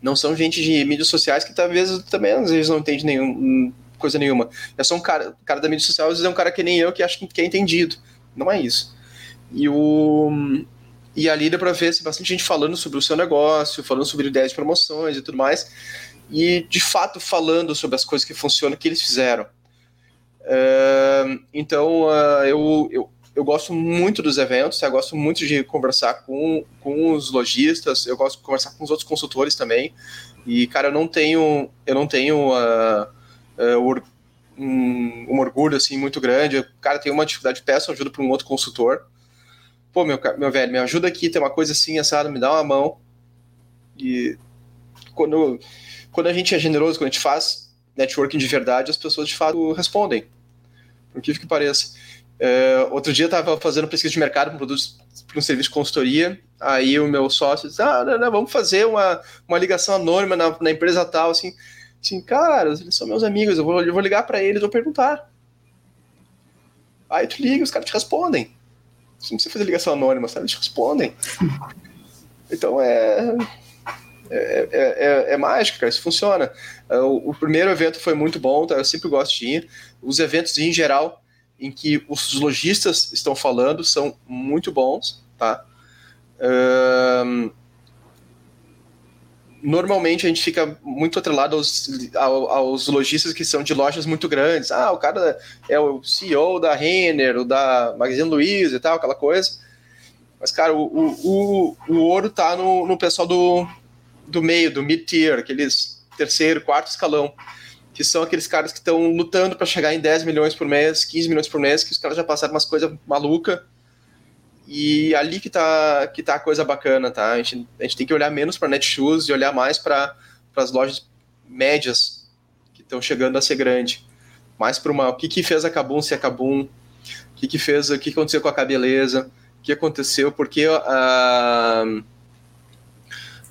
Não são gente de mídias sociais que talvez também às vezes não entende nenhum, coisa nenhuma. É só um cara, cara da mídia social, às vezes é um cara que nem eu que acha que é entendido. Não é isso. E o e ali dá para ver assim, bastante gente falando sobre o seu negócio, falando sobre ideias de promoções e tudo mais e de fato falando sobre as coisas que funcionam que eles fizeram. Uh, então uh, eu, eu, eu gosto muito dos eventos, eu gosto muito de conversar com, com os lojistas, eu gosto de conversar com os outros consultores também. E cara, eu não tenho eu não tenho uh, um, um, orgulho assim muito grande. O cara tem uma dificuldade, peço ajuda para um outro consultor. Pô, meu, meu velho, me ajuda aqui, tem uma coisa assim, assado, me dá uma mão. E quando quando a gente é generoso, quando a gente faz networking de verdade, as pessoas de fato respondem. Por que que pareça. É, outro dia eu estava fazendo pesquisa de mercado para para um serviço de consultoria. Aí o meu sócio disse: Ah, não, não, vamos fazer uma, uma ligação anônima na, na empresa tal. Assim, assim, cara, eles são meus amigos, eu vou, eu vou ligar para eles, vou perguntar. Aí tu liga, os caras te respondem. Você não precisa fazer ligação anônima, sabe? Eles te respondem. Então é é, é, é, é mágica, cara, isso funciona. É, o, o, primeiro evento foi muito bom, tá? eu sempre gosto de ir. Os eventos em geral, em que os lojistas estão falando, são muito bons, tá? Um, normalmente a gente fica muito atrelado aos, aos lojistas que são de lojas muito grandes. Ah, o cara é o CEO da Renner, o da Magazine Luiza e tal, aquela coisa. Mas, cara, o, o, o, o ouro tá no, no pessoal do, do meio, do mid-tier, aqueles terceiro, quarto escalão, que são aqueles caras que estão lutando para chegar em 10 milhões por mês, 15 milhões por mês, que os caras já passaram umas coisas maluca e ali que tá, que tá a coisa bacana, tá? A gente, a gente tem que olhar menos para Netshoes e olhar mais para as lojas médias que estão chegando a ser grande. Mais para uma. O que, que fez a Kabum ser a Kabum? O que, que fez. O que aconteceu com a Cabeleza? O que aconteceu? Porque a. Uh,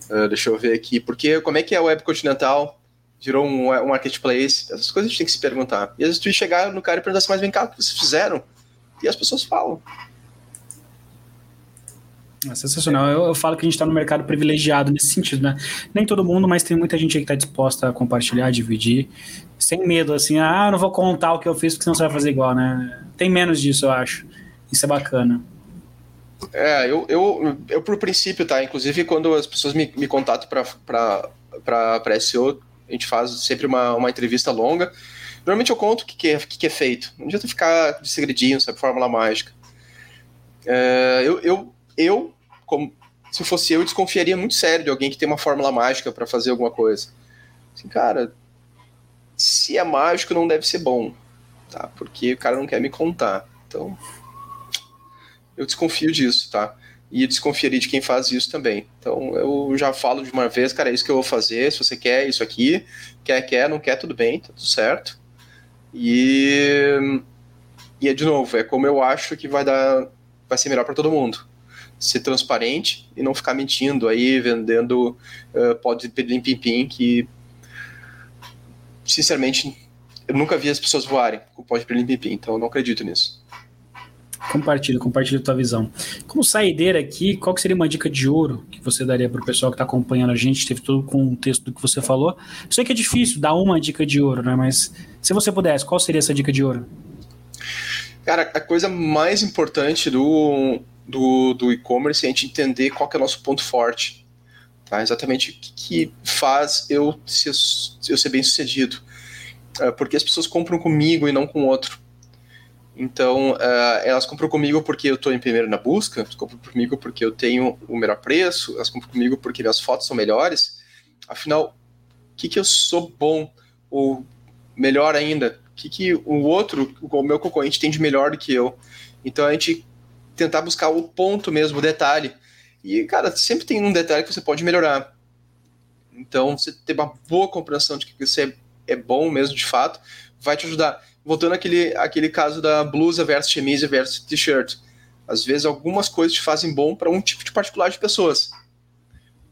Uh, deixa eu ver aqui. Porque como é que é a web continental? Virou um, um marketplace? Essas coisas a gente tem que se perguntar. E às vezes tu chegar no cara e perguntar assim, mas vem cá, o que vocês fizeram? E as pessoas falam. É sensacional. Eu, eu, falo que a gente está no mercado privilegiado nesse sentido, né? Nem todo mundo, mas tem muita gente que está disposta a compartilhar, dividir, sem medo, assim, ah, não vou contar o que eu fiz porque senão você vai fazer igual, né? Tem menos disso, eu acho. Isso é bacana. É, eu, eu, eu por princípio, tá? Inclusive, quando as pessoas me, me contatam para SEO, a gente faz sempre uma, uma entrevista longa. Normalmente eu conto o que, que, é, que, que é feito. Não adianta ficar de segredinho, sabe? Fórmula mágica. É, eu, eu, eu como, se fosse eu, eu desconfiaria muito sério de alguém que tem uma fórmula mágica para fazer alguma coisa. Assim, cara, se é mágico, não deve ser bom, tá? Porque o cara não quer me contar. Então, eu desconfio disso, tá? E desconfiaria de quem faz isso também. Então, eu já falo de uma vez, cara, é isso que eu vou fazer. Se você quer isso aqui, quer, quer, não quer, tudo bem, tá tudo certo. E, e é de novo, é como eu acho que vai dar, vai ser melhor para todo mundo ser transparente e não ficar mentindo aí, vendendo uh, pode pedir pim-pim, que sinceramente eu nunca vi as pessoas voarem com pode pedir pim-pim, então eu não acredito nisso. Compartilha, compartilha a tua visão. Como saideira aqui, qual que seria uma dica de ouro que você daria para o pessoal que está acompanhando a gente? Teve todo o contexto do que você falou. Sei que é difícil dar uma dica de ouro, né? Mas se você pudesse, qual seria essa dica de ouro? Cara, a coisa mais importante do, do, do e-commerce é a gente entender qual é o nosso ponto forte. Tá? Exatamente o que, que faz eu ser, eu ser bem sucedido. Uh, porque as pessoas compram comigo e não com outro. Então, uh, elas compram comigo porque eu estou em primeiro na busca, elas compram comigo porque eu tenho o melhor preço, elas compram comigo porque minhas fotos são melhores. Afinal, o que, que eu sou bom? Ou melhor ainda, o que, que o outro, o meu concorrente, tem de melhor do que eu? Então, a gente tentar buscar o ponto mesmo, o detalhe. E, cara, sempre tem um detalhe que você pode melhorar. Então, você ter uma boa compreensão de que você é bom mesmo, de fato, vai te ajudar. Voltando àquele, àquele caso da blusa versus chemise versus t-shirt. Às vezes, algumas coisas te fazem bom para um tipo de particular de pessoas.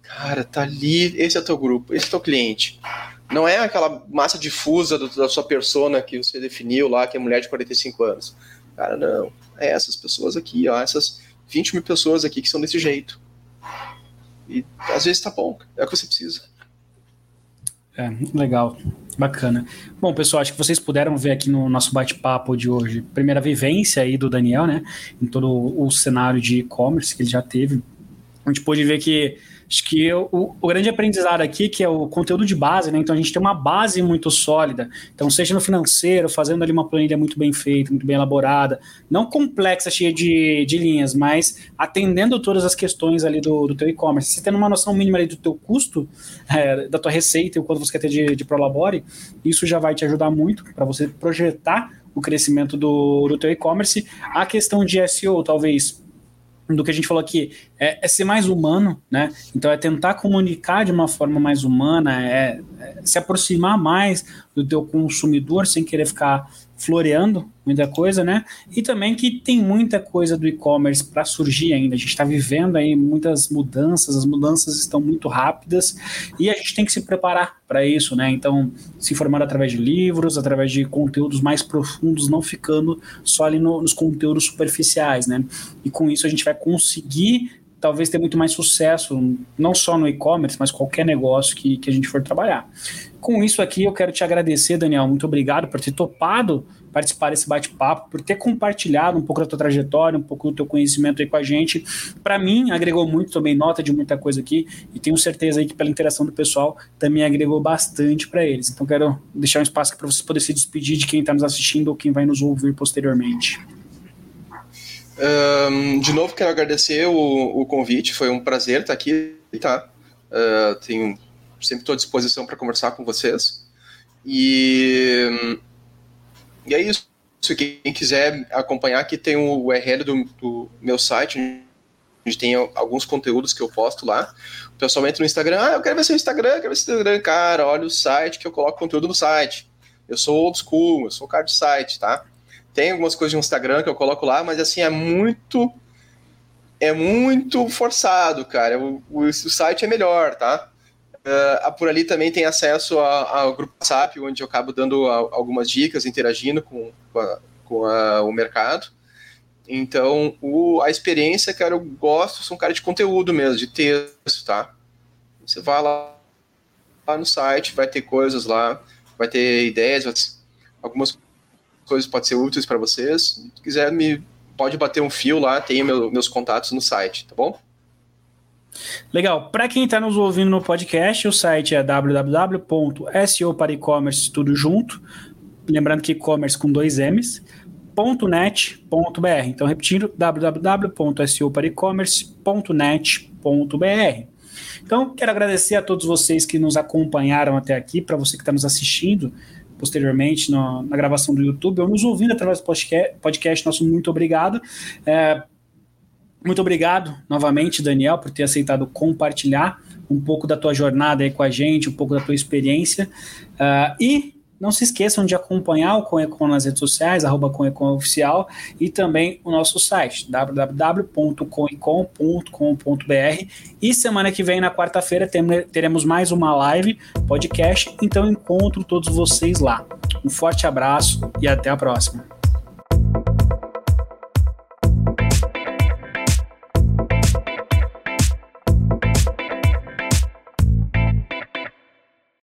Cara, tá ali, esse é o teu grupo, esse é o teu cliente. Não é aquela massa difusa do, da sua persona que você definiu lá, que é mulher de 45 anos. Cara, não é essas pessoas aqui, ó, essas 20 mil pessoas aqui que são desse jeito. E às vezes tá bom, é o que você precisa. É, legal, bacana. Bom, pessoal, acho que vocês puderam ver aqui no nosso bate-papo de hoje, primeira vivência aí do Daniel, né, em todo o cenário de e-commerce que ele já teve. A gente pôde ver que Acho que o, o, grande aprendizado aqui, que é o conteúdo de base, né? Então a gente tem uma base muito sólida. Então, seja no financeiro, fazendo ali uma planilha muito bem feita, muito bem elaborada, não complexa, cheia de, de linhas, mas atendendo todas as questões ali do, do teu e-commerce. Você tendo uma noção mínima ali do teu custo, é, da tua receita e o quanto você quer ter de, de Prolabore, isso já vai te ajudar muito para você projetar o crescimento do, do teu e-commerce. A questão de SEO, talvez do que a gente falou aqui, é, é, ser mais humano, né? Então é tentar comunicar de uma forma mais humana, é, é se aproximar mais do teu consumidor sem querer ficar floreando muita coisa, né? E também que tem muita coisa do e-commerce para surgir ainda. A gente está vivendo aí muitas mudanças, as mudanças estão muito rápidas e a gente tem que se preparar para isso, né? Então, se informar através de livros, através de conteúdos mais profundos, não ficando só ali no, nos conteúdos superficiais, né? E com isso a gente vai conseguir talvez ter muito mais sucesso, não só no e-commerce, mas qualquer negócio que, que a gente for trabalhar. Com isso aqui, eu quero te agradecer, Daniel. Muito obrigado por ter topado participar desse bate-papo, por ter compartilhado um pouco da tua trajetória, um pouco do teu conhecimento aí com a gente. Para mim, agregou muito, tomei nota de muita coisa aqui e tenho certeza aí que pela interação do pessoal também agregou bastante para eles. Então, quero deixar um espaço para vocês poderem se despedir de quem está nos assistindo ou quem vai nos ouvir posteriormente. Um, de novo, quero agradecer o, o, convite, foi um prazer estar aqui, tá? Uh, tenho, sempre estou à disposição para conversar com vocês. E, e é isso. Quem quiser acompanhar, aqui tem o URL do, do meu site, onde tem alguns conteúdos que eu posto lá. O pessoal entra no Instagram, ah, eu quero ver seu Instagram, quero ver seu Instagram. Cara, olha o site que eu coloco conteúdo no site. Eu sou old school, eu sou cara de site, tá? Tem algumas coisas no Instagram que eu coloco lá, mas assim, é muito. É muito forçado, cara. O, o, o site é melhor, tá? Uh, por ali também tem acesso ao grupo WhatsApp, onde eu acabo dando a, algumas dicas, interagindo com, a, com a, o mercado. Então, o, a experiência, cara, eu gosto, sou um cara de conteúdo mesmo, de texto, tá? Você vai lá, lá no site, vai ter coisas lá, vai ter ideias, algumas coisas podem ser úteis para vocês. Se quiser, me pode bater um fio lá, tem meu, meus contatos no site, tá bom? Legal. Para quem está nos ouvindo no podcast, o site é www.so para e-commerce tudo junto. Lembrando que e-commerce com dois M's. .net.br. Então, repetindo, www.seoparaecommerce.net.br. Então, quero agradecer a todos vocês que nos acompanharam até aqui, para você que está nos assistindo posteriormente no, na gravação do YouTube ou nos ouvindo através do podcast, podcast nosso muito obrigado. É, muito obrigado novamente, Daniel, por ter aceitado compartilhar um pouco da tua jornada aí com a gente, um pouco da tua experiência. Uh, e não se esqueçam de acompanhar o Conecon nas redes sociais, arroba Conecon Oficial, e também o nosso site, www.conecon.com.br. E semana que vem, na quarta-feira, teremos mais uma live, podcast, então encontro todos vocês lá. Um forte abraço e até a próxima.